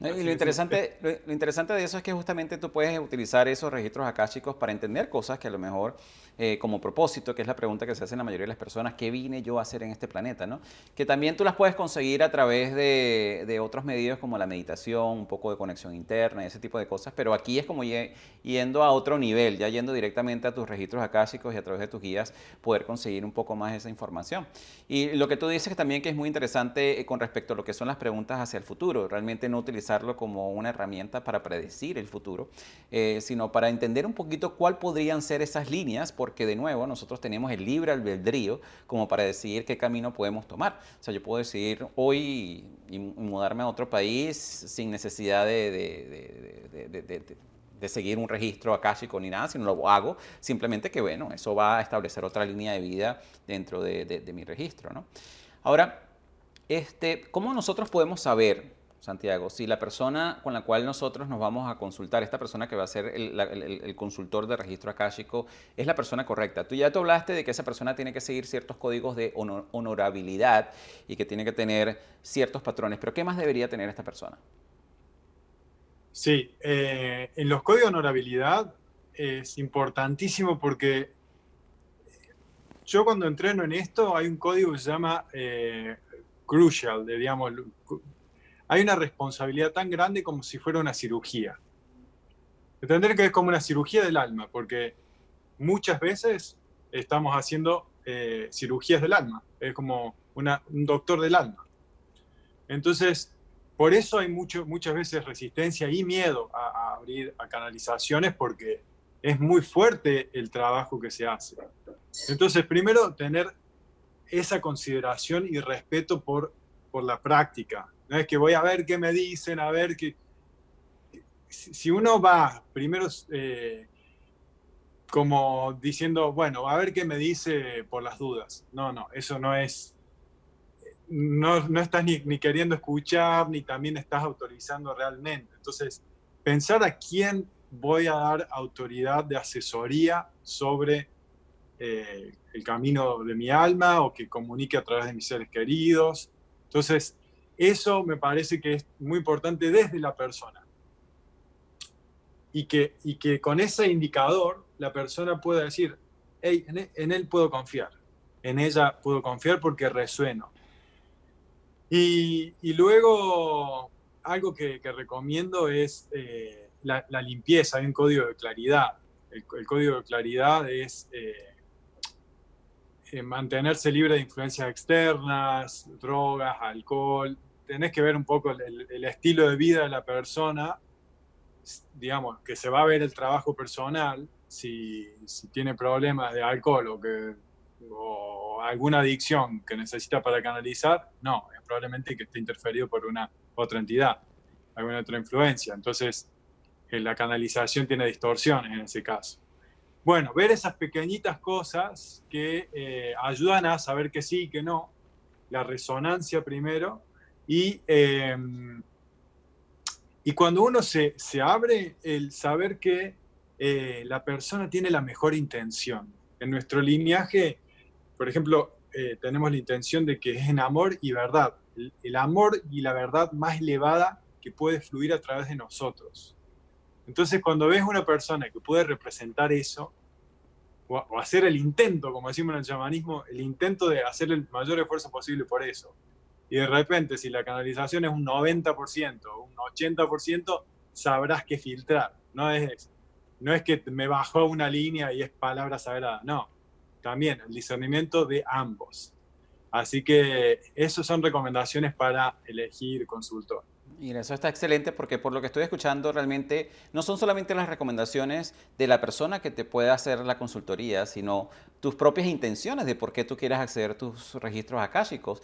Y lo interesante, lo, interesante de eso es que justamente tú puedes utilizar esos registros akáshicos para entender cosas que a lo mejor eh, como propósito, que es la pregunta que se hace la mayoría de las personas, ¿qué vine yo a hacer en este planeta? Que también tú las puedes conseguir a través de, otros medios como la meditación, un poco de conexión interna, ese tipo de cosas, pero aquí es como yendo a otro nivel, ya yendo directamente a tus registros akáshicos y a través de tus guías poder conseguir un poco más esa información. Y lo que tú dices también que es muy interesante eh, con respecto a lo que son las preguntas hacia el futuro, realmente no utilizarlo como una herramienta para predecir el futuro, eh, sino para entender un poquito cuál podrían ser esas líneas porque de nuevo nosotros tenemos el libre albedrío como para decidir qué camino podemos tomar. O sea, yo puedo decidir hoy y, mudarme a otro país sin necesidad de, de seguir un registro akáshico ni nada, sino lo hago simplemente que, bueno, eso va a establecer otra línea de vida dentro de, mi registro, ¿no? Ahora, este, ¿cómo nosotros podemos saber Santiago, si la persona con la cual nosotros nos vamos a consultar, esta persona que va a ser el, consultor de registro akáshico, es la persona correcta. Tú ya te hablaste de que esa persona tiene que seguir ciertos códigos de honorabilidad y que tiene que tener ciertos patrones, pero ¿qué más debería tener esta persona? Sí, eh, en los códigos de honorabilidad es importantísimo porque yo cuando entreno en esto hay un código que se llama eh, crucial, digamos, hay una responsabilidad tan grande como si fuera una cirugía. Entender que es como una cirugía del alma, porque muchas veces estamos haciendo eh, cirugías del alma, es como un doctor del alma. Entonces, por eso hay muchas veces resistencia y miedo a, abrir a canalizaciones, porque es muy fuerte el trabajo que se hace. Entonces, primero, tener esa consideración y respeto por, por la práctica. No es que voy a ver qué me dicen, a ver qué... Si uno va primero eh, como diciendo, bueno, a ver qué me dice por las dudas. No, no, eso no es... No, no estás ni, queriendo escuchar, ni también estás autorizando realmente. Entonces, pensar a quién voy a dar autoridad de asesoría sobre eh, el camino de mi alma o que comunique a través de mis seres queridos. Entonces, eso me parece que es muy importante desde la persona. Y que, y que con ese indicador la persona pueda decir, hey, en, e, él puedo confiar, en ella puedo confiar porque resueno. Y, luego, algo que, recomiendo es eh, la, limpieza, hay un código de claridad. El, código de claridad es eh, eh, mantenerse libre de influencias externas, drogas, alcohol. Tenés que ver un poco el, estilo de vida de la persona, digamos, que se va a ver el trabajo personal, si, tiene problemas de alcohol o, que, o alguna adicción que necesita para canalizar, no, es probablemente que esté interferido por una otra entidad, alguna otra influencia. Entonces, eh, la canalización tiene distorsiones en ese caso. Bueno, ver esas pequeñitas cosas que eh, ayudan a saber que sí, que no, la resonancia primero, y, em, y cuando uno se, se, abre, el saber que eh, la persona tiene la mejor intención. En nuestro lineaje, por ejemplo, eh, tenemos la intención de que es en amor y verdad, el amor y la verdad más elevada que puede fluir a través de nosotros. Entonces, cuando ves una persona que puede representar eso, o, hacer el intento, como decimos en el chamanismo, el intento de hacer el mayor esfuerzo posible por eso, y de repente, si la canalización es un 90%, un 80%, sabrás qué filtrar. No es, no es que me bajó una línea y es palabra sagrada, no. También el discernimiento de ambos. Así que esas son recomendaciones para elegir consultor. Mira, eso está excelente porque por lo que estoy escuchando realmente no son solamente las recomendaciones de la persona que te puede hacer la consultoría, sino tus propias intenciones de por qué tú quieres acceder a tus registros akáshicos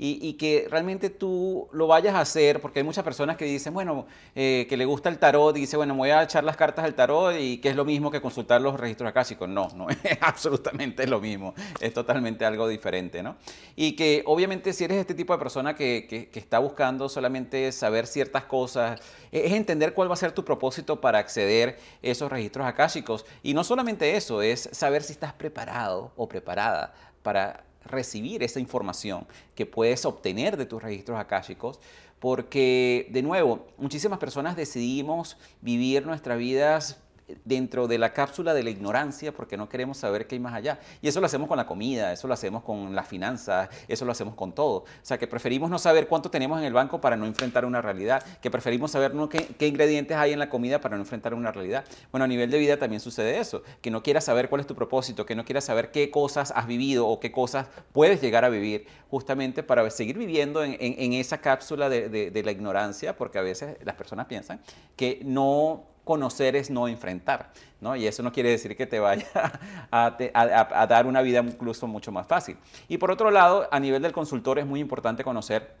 y, que realmente tú lo vayas a hacer, porque hay muchas personas que dicen, bueno, eh, que le gusta el tarot y dice, bueno, voy a echar las cartas al tarot y que es lo mismo que consultar los registros akáshicos. No, no es absolutamente lo mismo, es totalmente algo diferente, ¿no? Y que obviamente si eres este tipo de persona que, que, que está buscando solamente saber ciertas cosas, e, es entender cuál va a ser tu propósito para acceder a esos registros akáshicos. Y no solamente eso, es saber si estás preparado o preparada para recibir esa información que puedes obtener de tus registros akáshicos, porque de nuevo, muchísimas personas decidimos vivir nuestras vidas dentro de la cápsula de la ignorancia porque no queremos saber qué hay más allá. Y eso lo hacemos con la comida, eso lo hacemos con las finanzas, eso lo hacemos con todo. O sea, que preferimos no saber cuánto tenemos en el banco para no enfrentar una realidad, que preferimos saber qué, ingredientes hay en la comida para no enfrentar una realidad. Bueno, a nivel de vida también sucede eso, que no quieras saber cuál es tu propósito, que no quieras saber qué cosas has vivido o qué cosas puedes llegar a vivir justamente para seguir viviendo en, esa cápsula de la ignorancia, porque a veces las personas piensan que no conocer es no enfrentar, ¿no? Y eso no quiere decir que te vaya a, dar una vida incluso mucho más fácil. Y por otro lado, a nivel del consultor es muy importante conocer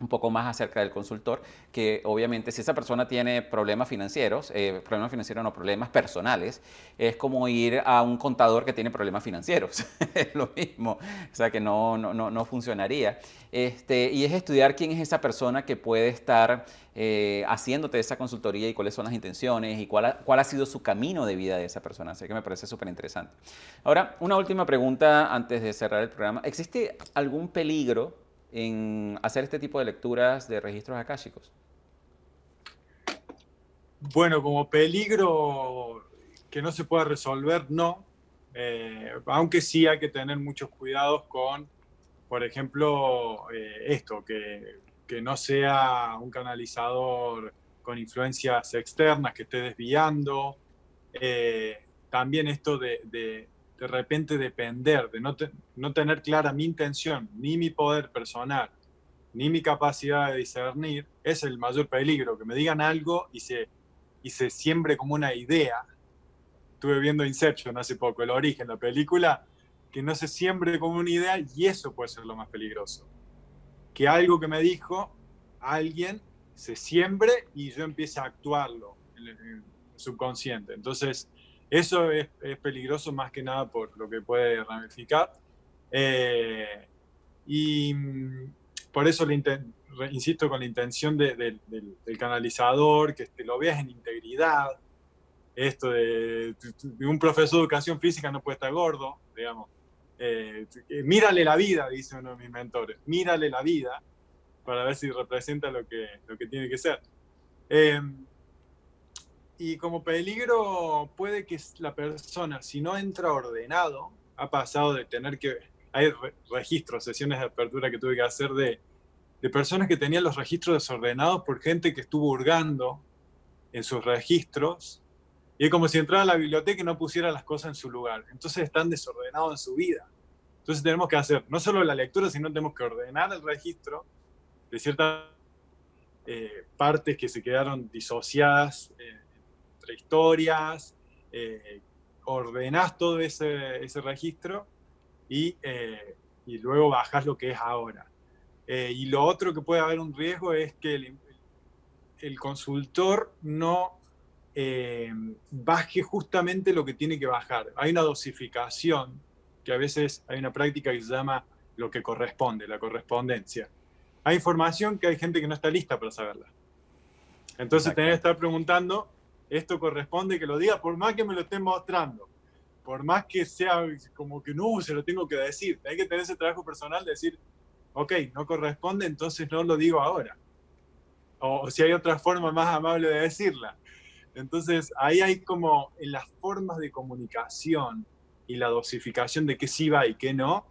un poco más acerca del consultor, que obviamente si esa persona tiene problemas financieros, eh, problemas financieros no, problemas personales, es como ir a un contador que tiene problemas financieros, es lo mismo, o sea que no, no, no, funcionaría. Este, y es estudiar quién es esa persona que puede estar eh, haciéndote esa consultoría y cuáles son las intenciones y cuál ha, cuál ha sido su camino de vida de esa persona, así que me parece súper interesante. Ahora, una última pregunta antes de cerrar el programa. ¿Existe algún peligro en hacer este tipo de lecturas de registros akáshicos? Bueno, como peligro que no se pueda resolver, no. Eh, aunque sí hay que tener muchos cuidados con, por ejemplo, eh, esto, que, no sea un canalizador con influencias externas que esté desviando. Eh, también esto de repente depender, de no, no tener clara mi intención, ni mi poder personal, ni mi capacidad de discernir, es el mayor peligro, que me digan algo y se, y se siembre como una idea. Estuve viendo Inception hace poco, el origen, la película, que no se siembre como una idea y eso puede ser lo más peligroso. Que algo que me dijo alguien se siembre y yo empiece a actuarlo subconsciente. Entonces, eso es, peligroso más que nada por lo que puede ramificar. Eh, y mm, por eso insisto con la intención del, canalizador, que te lo veas en integridad. Esto de, un profesor de educación física no puede estar gordo, digamos. Eh, mírale la vida, dice uno de mis mentores, mírale la vida para ver si representa lo que, lo que tiene que ser. Y como peligro puede que la persona, si no entra ordenado, ha pasado de tener que... Hay registros, sesiones de apertura que tuve que hacer de, de personas que tenían los registros desordenados por gente que estuvo hurgando en sus registros. Y es como si entrara a la biblioteca y no pusiera las cosas en su lugar. Entonces están desordenados en su vida. Entonces tenemos que hacer no solo la lectura, sino tenemos que ordenar el registro de ciertas eh, partes que se quedaron disociadas eh, entre historias, eh, ordenás todo ese, ese registro y, y, luego bajás lo que es ahora. y lo otro que puede haber un riesgo es que el, el consultor no baje justamente lo que tiene que bajar. Hay una dosificación, que a veces hay una práctica que se llama lo que corresponde, la correspondencia hay información que hay gente que no está lista para saberla. Entonces tenés que estar preguntando, esto corresponde que lo diga, por más que me lo estén mostrando, por más que sea como que no, se lo tengo que decir. Hay que tener ese trabajo personal de decir, ok, no corresponde, entonces no lo digo ahora. O, si hay otra forma más amable de decirla. Entonces ahí hay como en las formas de comunicación y la dosificación de qué sí va y qué no,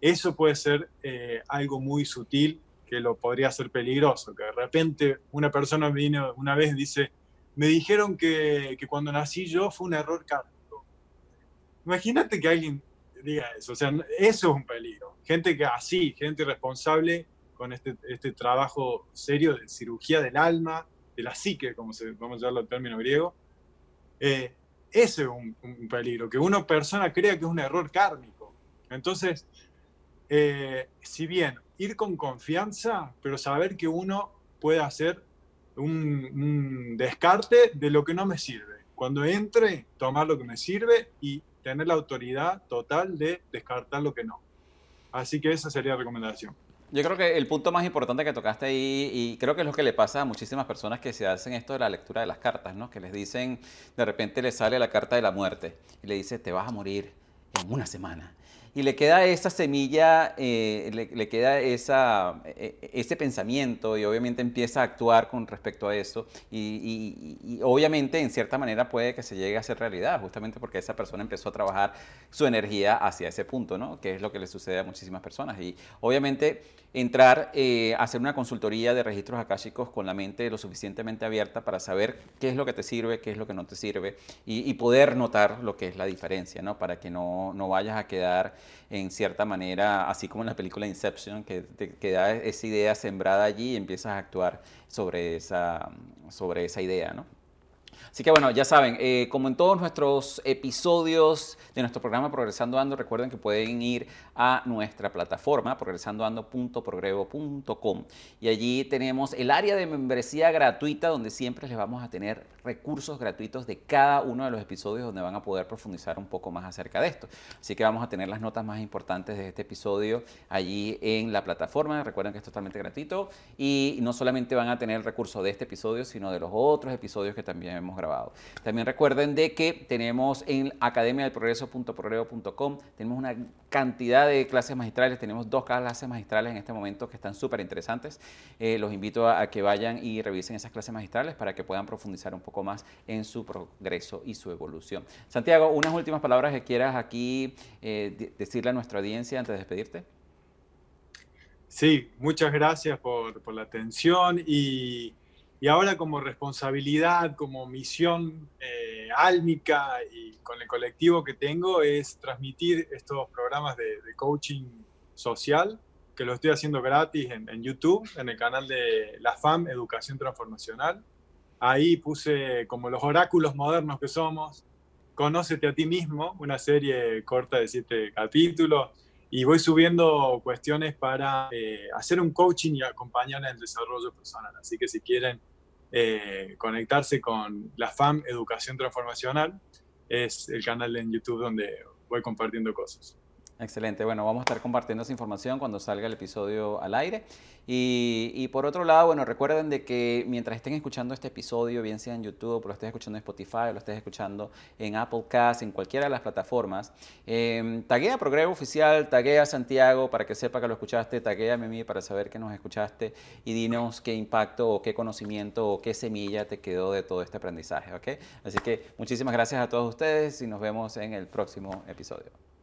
eso puede ser eh, algo muy sutil que lo podría ser peligroso, que de repente una persona vino una vez dice, me dijeron que, que cuando nací yo fue un error cárnico. Imagínate que alguien diga eso, o sea, eso es un peligro. Gente que así, gente irresponsable con este, este trabajo serio de cirugía del alma, de la psique, como se, vamos a llamarlo en término griego, eh, ese es un, peligro, que una persona crea que es un error kármico. Entonces, eh, si bien ir con confianza, pero saber que uno puede hacer un, descarte de lo que no me sirve. Cuando entre, tomar lo que me sirve y tener la autoridad total de descartar lo que no. Así que esa sería la recomendación. Yo creo que el punto más importante que tocaste ahí, y creo que es lo que le pasa a muchísimas personas que se hacen esto de la lectura de las cartas, ¿no? Que les dicen, de repente les sale la carta de la muerte y le dice, te vas a morir en una semana y le queda esa semilla, eh, le, queda esa, e, e, ese pensamiento y obviamente empieza a actuar con respecto a eso y, obviamente en cierta manera puede que se llegue a ser realidad, justamente porque esa persona empezó a trabajar su energía hacia ese punto, ¿no? Que es lo que le sucede a muchísimas personas. Y obviamente entrar eh, a hacer una consultoría de registros akáshicos con la mente lo suficientemente abierta para saber qué es lo que te sirve, qué es lo que no te sirve y, poder notar lo que es la diferencia, ¿no? Para que no, no vayas a quedar en cierta manera, así como en la película Inception, que te queda esa idea sembrada allí y empiezas a actuar sobre esa, sobre esa idea, ¿no? Así que bueno, ya saben, eh, como en todos nuestros episodios de nuestro programa Progresando Ando, recuerden que pueden ir a nuestra plataforma progresandoando.progrevo.com y allí tenemos el área de membresía gratuita donde siempre les vamos a tener recursos gratuitos de cada uno de los episodios donde van a poder profundizar un poco más acerca de esto. Así que vamos a tener las notas más importantes de este episodio allí en la plataforma. Recuerden que es totalmente gratuito y no solamente van a tener el recurso de este episodio, sino de los otros episodios que también hemos grabado también recuerden de que tenemos en academiadelprogreso.progreso.com, tenemos una cantidad de clases magistrales, tenemos dos clases magistrales en este momento que están súper interesantes. Eh, los invito a, que vayan y revisen esas clases magistrales para que puedan profundizar un poco más en su progreso y su evolución. Santiago, unas últimas palabras que quieras aquí eh, decirle a nuestra audiencia antes de despedirte. Sí, muchas gracias por, por la atención y y ahora como responsabilidad, como misión eh, álmica y con el colectivo que tengo es transmitir estos programas de, coaching social, que lo estoy haciendo gratis en, en, YouTube, en el canal de la FAM, Educación Transformacional. Ahí puse como los oráculos modernos que somos, Conócete a ti mismo, una serie corta de siete capítulos, y voy subiendo cuestiones para eh, hacer un coaching y acompañar en el desarrollo personal. Así que si quieren eh, conectarse con la FAM Educación Transformacional, es el canal en YouTube donde voy compartiendo cosas. Excelente. Bueno, vamos a estar compartiendo esa información cuando salga el episodio al aire. Y, por otro lado, bueno, recuerden de que mientras estén escuchando este episodio, bien sea en YouTube, o lo estés escuchando en Spotify, o lo estés escuchando en Apple Cast, en cualquiera de las plataformas, eh, taguea Progreso Oficial, taguea Santiago para que sepa que lo escuchaste, taguea a Mimi para saber que nos escuchaste y dinos qué impacto o qué conocimiento o qué semilla te quedó de todo este aprendizaje, ¿ok? Así que muchísimas gracias a todos ustedes y nos vemos en el próximo episodio.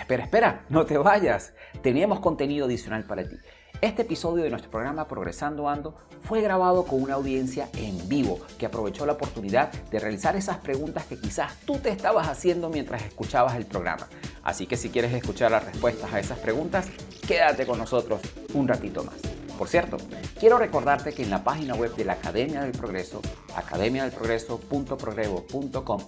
Espera, espera, no te vayas. Teníamos contenido adicional para ti. Este episodio de nuestro programa Progresando Ando fue grabado con una audiencia en vivo que aprovechó la oportunidad de realizar esas preguntas que quizás tú te estabas haciendo mientras escuchabas el programa. Así que si quieres escuchar las respuestas a esas preguntas, quédate con nosotros un ratito más. Por cierto, quiero recordarte que en la página web de la Academia del Progreso, academiadelprogreso.progreso.com,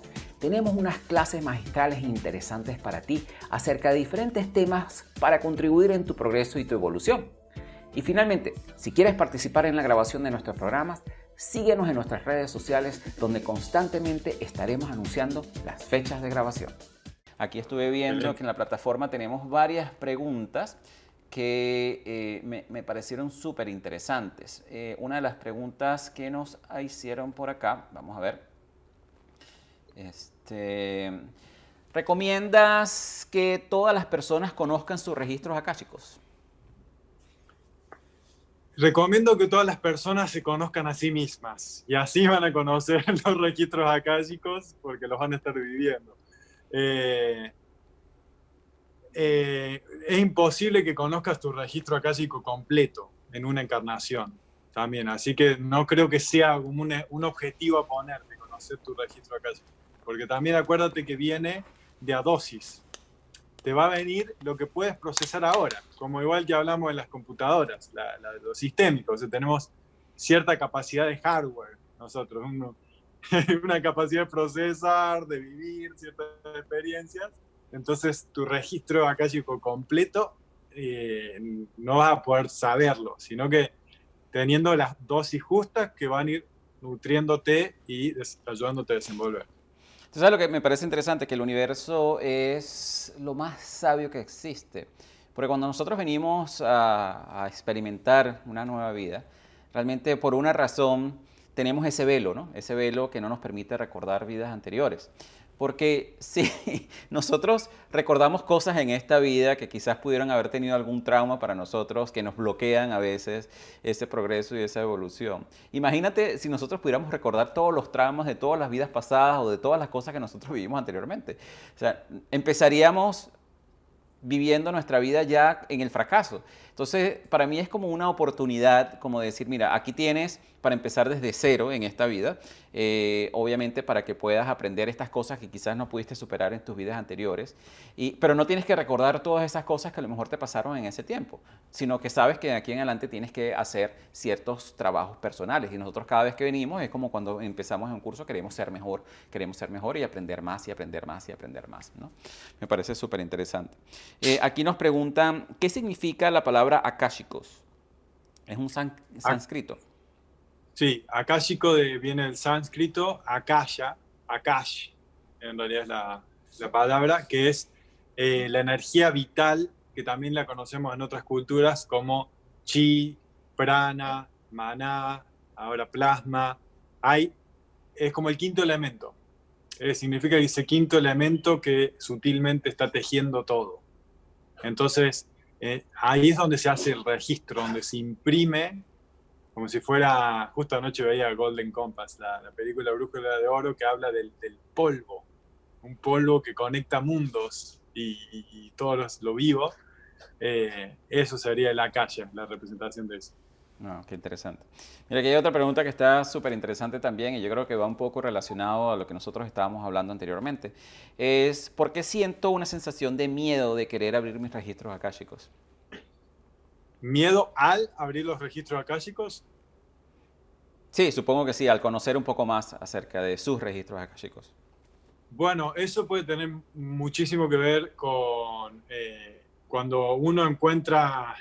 tenemos unas clases magistrales interesantes para ti acerca de diferentes temas para contribuir en tu progreso y tu evolución. Y finalmente, si quieres participar en la grabación de nuestros programas, síguenos en nuestras redes sociales donde constantemente estaremos anunciando las fechas de grabación. Aquí estuve viendo que en la plataforma tenemos varias preguntas que eh, me, parecieron súper interesantes. Eh, una de las preguntas que nos hicieron por acá, vamos a ver. Este, ¿Recomiendas que todas las personas conozcan sus registros akáshicos? Recomiendo que todas las personas se conozcan a sí mismas y así van a conocer los registros akáshicos porque los van a estar viviendo. Eh, eh, es imposible que conozcas tu registro akáshico completo en una encarnación también, así que no creo que sea un, un objetivo a ponerte, conocer tu registro akáshico porque también acuérdate que viene de a dosis. Te va a venir lo que puedes procesar ahora, como igual que hablamos de las computadoras, la, los sistémicos, tenemos cierta capacidad de hardware nosotros, una capacidad de procesar, de vivir ciertas experiencias, entonces tu registro acálico completo eh, no vas a poder saberlo, sino que teniendo las dosis justas que van a ir nutriéndote y ayudándote a desenvolver. Entonces, lo que me parece interesante, que el universo es lo más sabio que existe. Porque cuando nosotros venimos a, a experimentar una nueva vida, realmente por una razón tenemos ese velo, ¿no? Ese velo que no nos permite recordar vidas anteriores. Porque si nosotros recordamos cosas en esta vida que quizás pudieron haber tenido algún trauma para nosotros, que nos bloquean a veces ese progreso y esa evolución. Imagínate si nosotros pudiéramos recordar todos los traumas de todas las vidas pasadas o de todas las cosas que nosotros vivimos anteriormente. O sea, empezaríamos viviendo nuestra vida ya en el fracaso. Entonces, para mí es como una oportunidad, como decir, mira, aquí tienes para empezar desde cero en esta vida, eh, obviamente para que puedas aprender estas cosas que quizás no pudiste superar en tus vidas anteriores, y, pero no tienes que recordar todas esas cosas que a lo mejor te pasaron en ese tiempo, sino que sabes que de aquí en adelante tienes que hacer ciertos trabajos personales y nosotros cada vez que venimos es como cuando empezamos en un curso queremos ser mejor, queremos ser mejor y aprender más y aprender más y aprender más. ¿no? Me parece súper interesante. Eh, aquí nos preguntan, ¿qué significa la palabra akashicos? Es un sánscrito. Sí, akashico de, viene del sánscrito, akasha, akash, en realidad es la, palabra, que es eh, la energía vital, que también la conocemos en otras culturas como chi, prana, maná, ahora plasma. Hay, es como el quinto elemento. Eh, significa ese quinto elemento que sutilmente está tejiendo todo. Entonces, eh, ahí es donde se hace el registro, donde se imprime como si fuera, justo anoche veía Golden Compass, la, película Brújula de Oro que habla del, polvo, un polvo que conecta mundos y, y, todo lo vivo. Eh, eso sería la calle, la representación de eso. No, qué interesante. Mira, aquí hay otra pregunta que está súper interesante también y yo creo que va un poco relacionado a lo que nosotros estábamos hablando anteriormente. Es, ¿por qué siento una sensación de miedo de querer abrir mis registros akáshicos? miedo al abrir los registros akáshicos? Sí, supongo que sí, al conocer un poco más acerca de sus registros akáshicos. Bueno, eso puede tener muchísimo que ver con eh, cuando uno encuentra,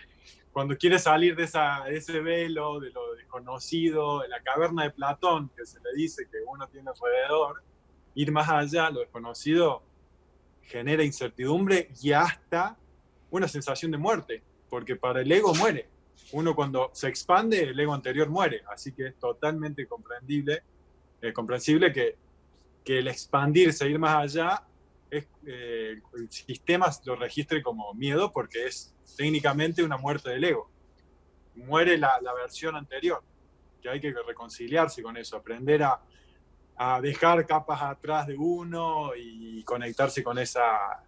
cuando quiere salir de, esa, de ese velo, de lo desconocido, de la caverna de Platón, que se le dice que uno tiene alrededor, ir más allá, lo desconocido genera incertidumbre y hasta una sensación de muerte, porque para el ego muere. Uno cuando se expande, el ego anterior muere, así que es totalmente comprendible, eh, comprensible que, que, el expandirse, ir más allá, es, eh, el sistema lo registre como miedo porque es técnicamente una muerte del ego. Muere la, versión anterior, que hay que reconciliarse con eso, aprender a, a dejar capas atrás de uno y conectarse con esa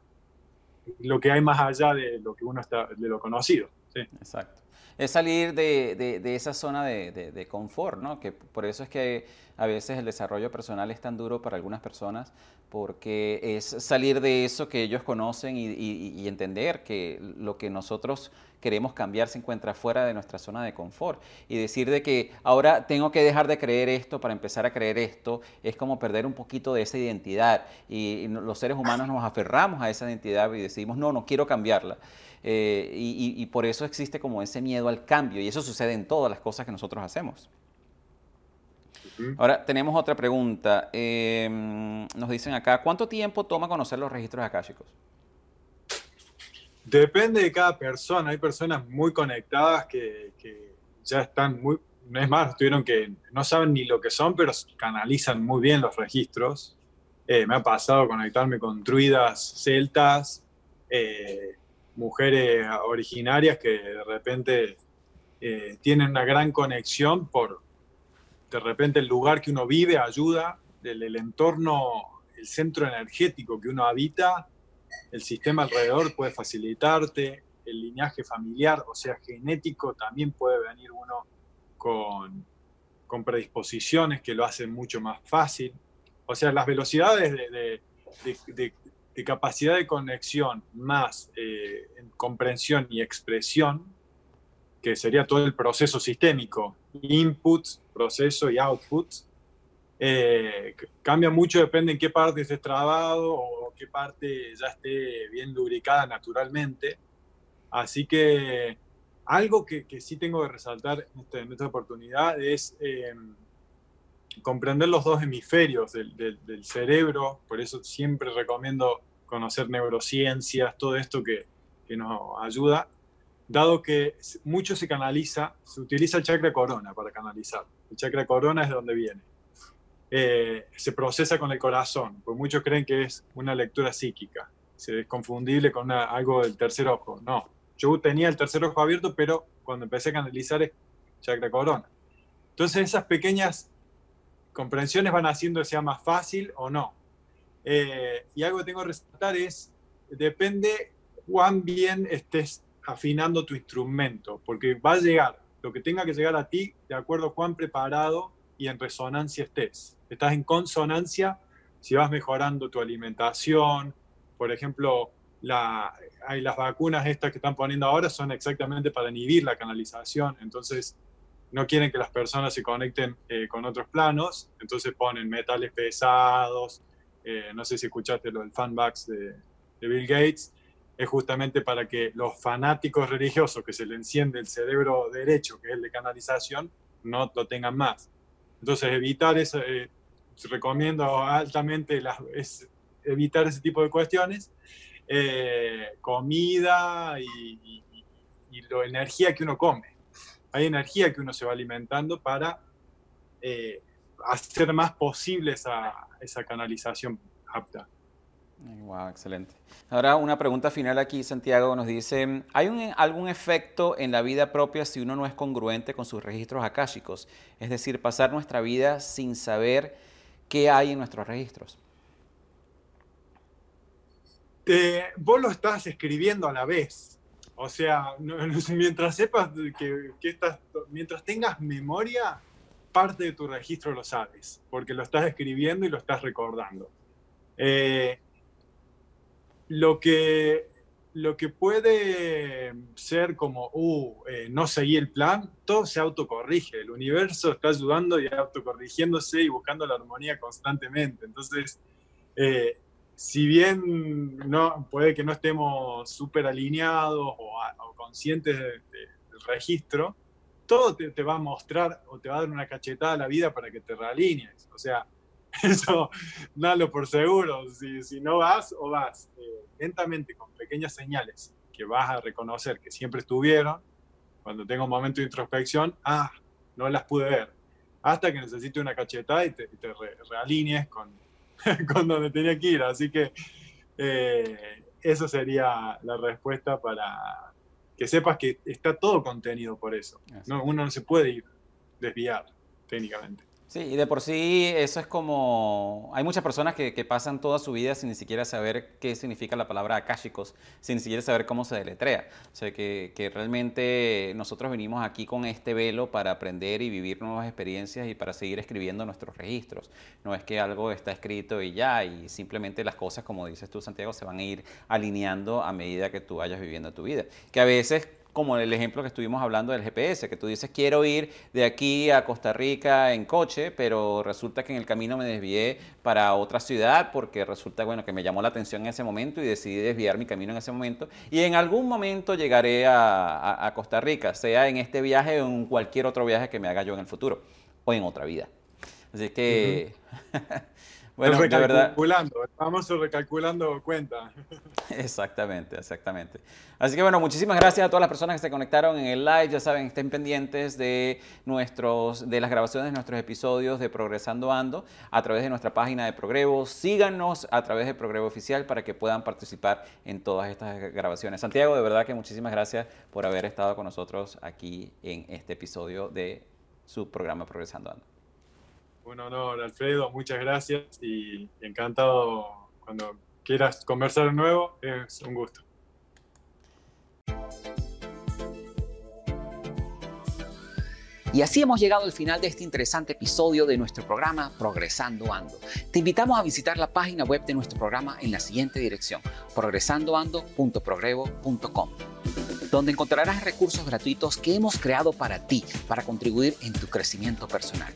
lo que hay más allá de lo que uno está de lo conocido. Exacto. Es salir de, de, esa zona de, de, confort, ¿no? Que por eso es que a veces el desarrollo personal es tan duro para algunas personas, porque es salir de eso que ellos conocen y, y entender que lo que nosotros queremos cambiar se encuentra fuera de nuestra zona de confort. Y decir de que ahora tengo que dejar de creer esto para empezar a creer esto, es como perder un poquito de esa identidad. Y, los seres humanos nos aferramos a esa identidad y decimos, no, no quiero cambiarla. Eh, y, por eso existe como ese miedo al cambio. Y eso sucede en todas las cosas que nosotros hacemos. Ahora tenemos otra pregunta. Em, nos dicen acá, ¿cuánto tiempo toma conocer los registros akáshicos? Depende de cada persona. Hay personas muy conectadas que, ya están muy, no es más, tuvieron que, no saben ni lo que son, pero canalizan muy bien los registros. Eh, me ha pasado conectarme con druidas celtas, eh, mujeres originarias que de repente eh, tienen una gran conexión por, de repente el lugar que uno vive ayuda, el entorno, el centro energético que uno habita el sistema alrededor puede facilitarte, el linaje familiar, o sea, genético, también puede venir uno con, con predisposiciones que lo hacen mucho más fácil. O sea, las velocidades de, de, de, capacidad de conexión más eh, comprensión y expresión, que sería todo el proceso sistémico, input, proceso y output, eh, cambia mucho, depende en qué parte estés trabado o qué parte ya esté bien lubricada naturalmente. Así que algo que, que sí tengo que resaltar en, este, esta oportunidad es em, comprender los dos hemisferios del, cerebro, por eso siempre recomiendo conocer neurociencias, todo esto que, que nos ayuda, dado que mucho se canaliza, se utiliza el chakra corona para canalizar. El chakra corona es de donde viene. Eh, se procesa con el corazón, porque muchos creen que es una lectura psíquica, es confundible con algo del tercer ojo. No, yo tenía el tercer ojo abierto, pero cuando empecé a canalizar es chakra corona. Entonces esas pequeñas comprensiones van haciendo que sea más fácil o no. Eh, y algo que tengo que resaltar es, depende cuán bien estés afinando tu instrumento, porque va a llegar lo que tenga que llegar a ti de acuerdo a cuán preparado y en resonancia estés. Estás en consonancia si vas mejorando tu alimentación. Por ejemplo, hay las vacunas estas que están poniendo ahora son exactamente para inhibir la canalización. Entonces, no quieren que las personas se conecten eh, con otros planos. Entonces ponen metales pesados. Eh, no sé si escuchaste lo del fanbox de, Bill Gates es justamente para que los fanáticos religiosos que se le enciende el cerebro derecho, que es el de canalización, no lo tengan más. Entonces, evitar eso, eh, recomiendo altamente es evitar ese tipo de cuestiones. Comida y, la energía que uno come. Hay energía que uno se va alimentando para eh, hacer más posible esa, esa canalización apta. Wow, excelente. Ahora una pregunta final aquí, Santiago nos dice, ¿hay algún efecto en la vida propia si uno no es congruente con sus registros akáshicos? Es decir, pasar nuestra vida sin saber qué hay en nuestros registros. vos lo estás escribiendo a la vez. O sea, mientras sepas que, estás, mientras tengas memoria, parte de tu registro lo sabes, porque lo estás escribiendo y lo estás recordando. Eh, lo que, lo que puede ser como, uh, eh, no seguí el plan, todo se autocorrige. El universo está ayudando y autocorrigiéndose y buscando la armonía constantemente. Entonces, eh, si bien no, puede que no estemos súper alineados o, conscientes del registro, todo te, va a mostrar o te va a dar una cachetada a la vida para que te realinees. O sea, eso, dalo por seguro. Si, si no vas o vas eh, lentamente con pequeñas señales que vas a reconocer que siempre estuvieron, cuando tengo un momento de introspección, ah, no las pude ver. Hasta que necesite una cachetada y te, te realinees con, con donde tenía que ir. Así que eh, eso sería la respuesta para que sepas que está todo contenido por eso. No, uno no se puede ir desviar técnicamente. Sí, y de por sí eso es como... Hay muchas personas que, pasan toda su vida sin ni siquiera saber qué significa la palabra akashicos, sin ni siquiera saber cómo se deletrea. O sea, que, que, realmente nosotros venimos aquí con este velo para aprender y vivir nuevas experiencias y para seguir escribiendo nuestros registros. No es que algo está escrito y ya, y simplemente las cosas, como dices tú, Santiago, se van a ir alineando a medida que tú vayas viviendo tu vida. Que a veces como el ejemplo que estuvimos hablando del GPS, que tú dices quiero ir de aquí a Costa Rica en coche, pero resulta que en el camino me desvié para otra ciudad porque resulta bueno que me llamó la atención en ese momento y decidí desviar mi camino en ese momento y en algún momento llegaré a, Costa Rica, sea en este viaje o en cualquier otro viaje que me haga yo en el futuro o en otra vida. Así que Bueno, de verdad. Vamos recalculando cuenta. Exactamente, exactamente. Así que bueno, muchísimas gracias a todas las personas que se conectaron en el live. Ya saben, estén pendientes de nuestros, de las grabaciones de nuestros episodios de Progresando Ando a través de nuestra página de Progrevo. Síganos a través de Progrevo Oficial para que puedan participar en todas estas grabaciones. Santiago, de verdad que muchísimas gracias por haber estado con nosotros aquí en este episodio de su programa Progresando Ando. Un honor, Alfredo, muchas gracias y encantado cuando quieras conversar de nuevo, es un gusto. Y así hemos llegado al final de este interesante episodio de nuestro programa Progresando Ando. Te invitamos a visitar la página web de nuestro programa en la siguiente dirección, progresandoando.progrevo.com, donde encontrarás recursos gratuitos que hemos creado para ti, para contribuir en tu crecimiento personal.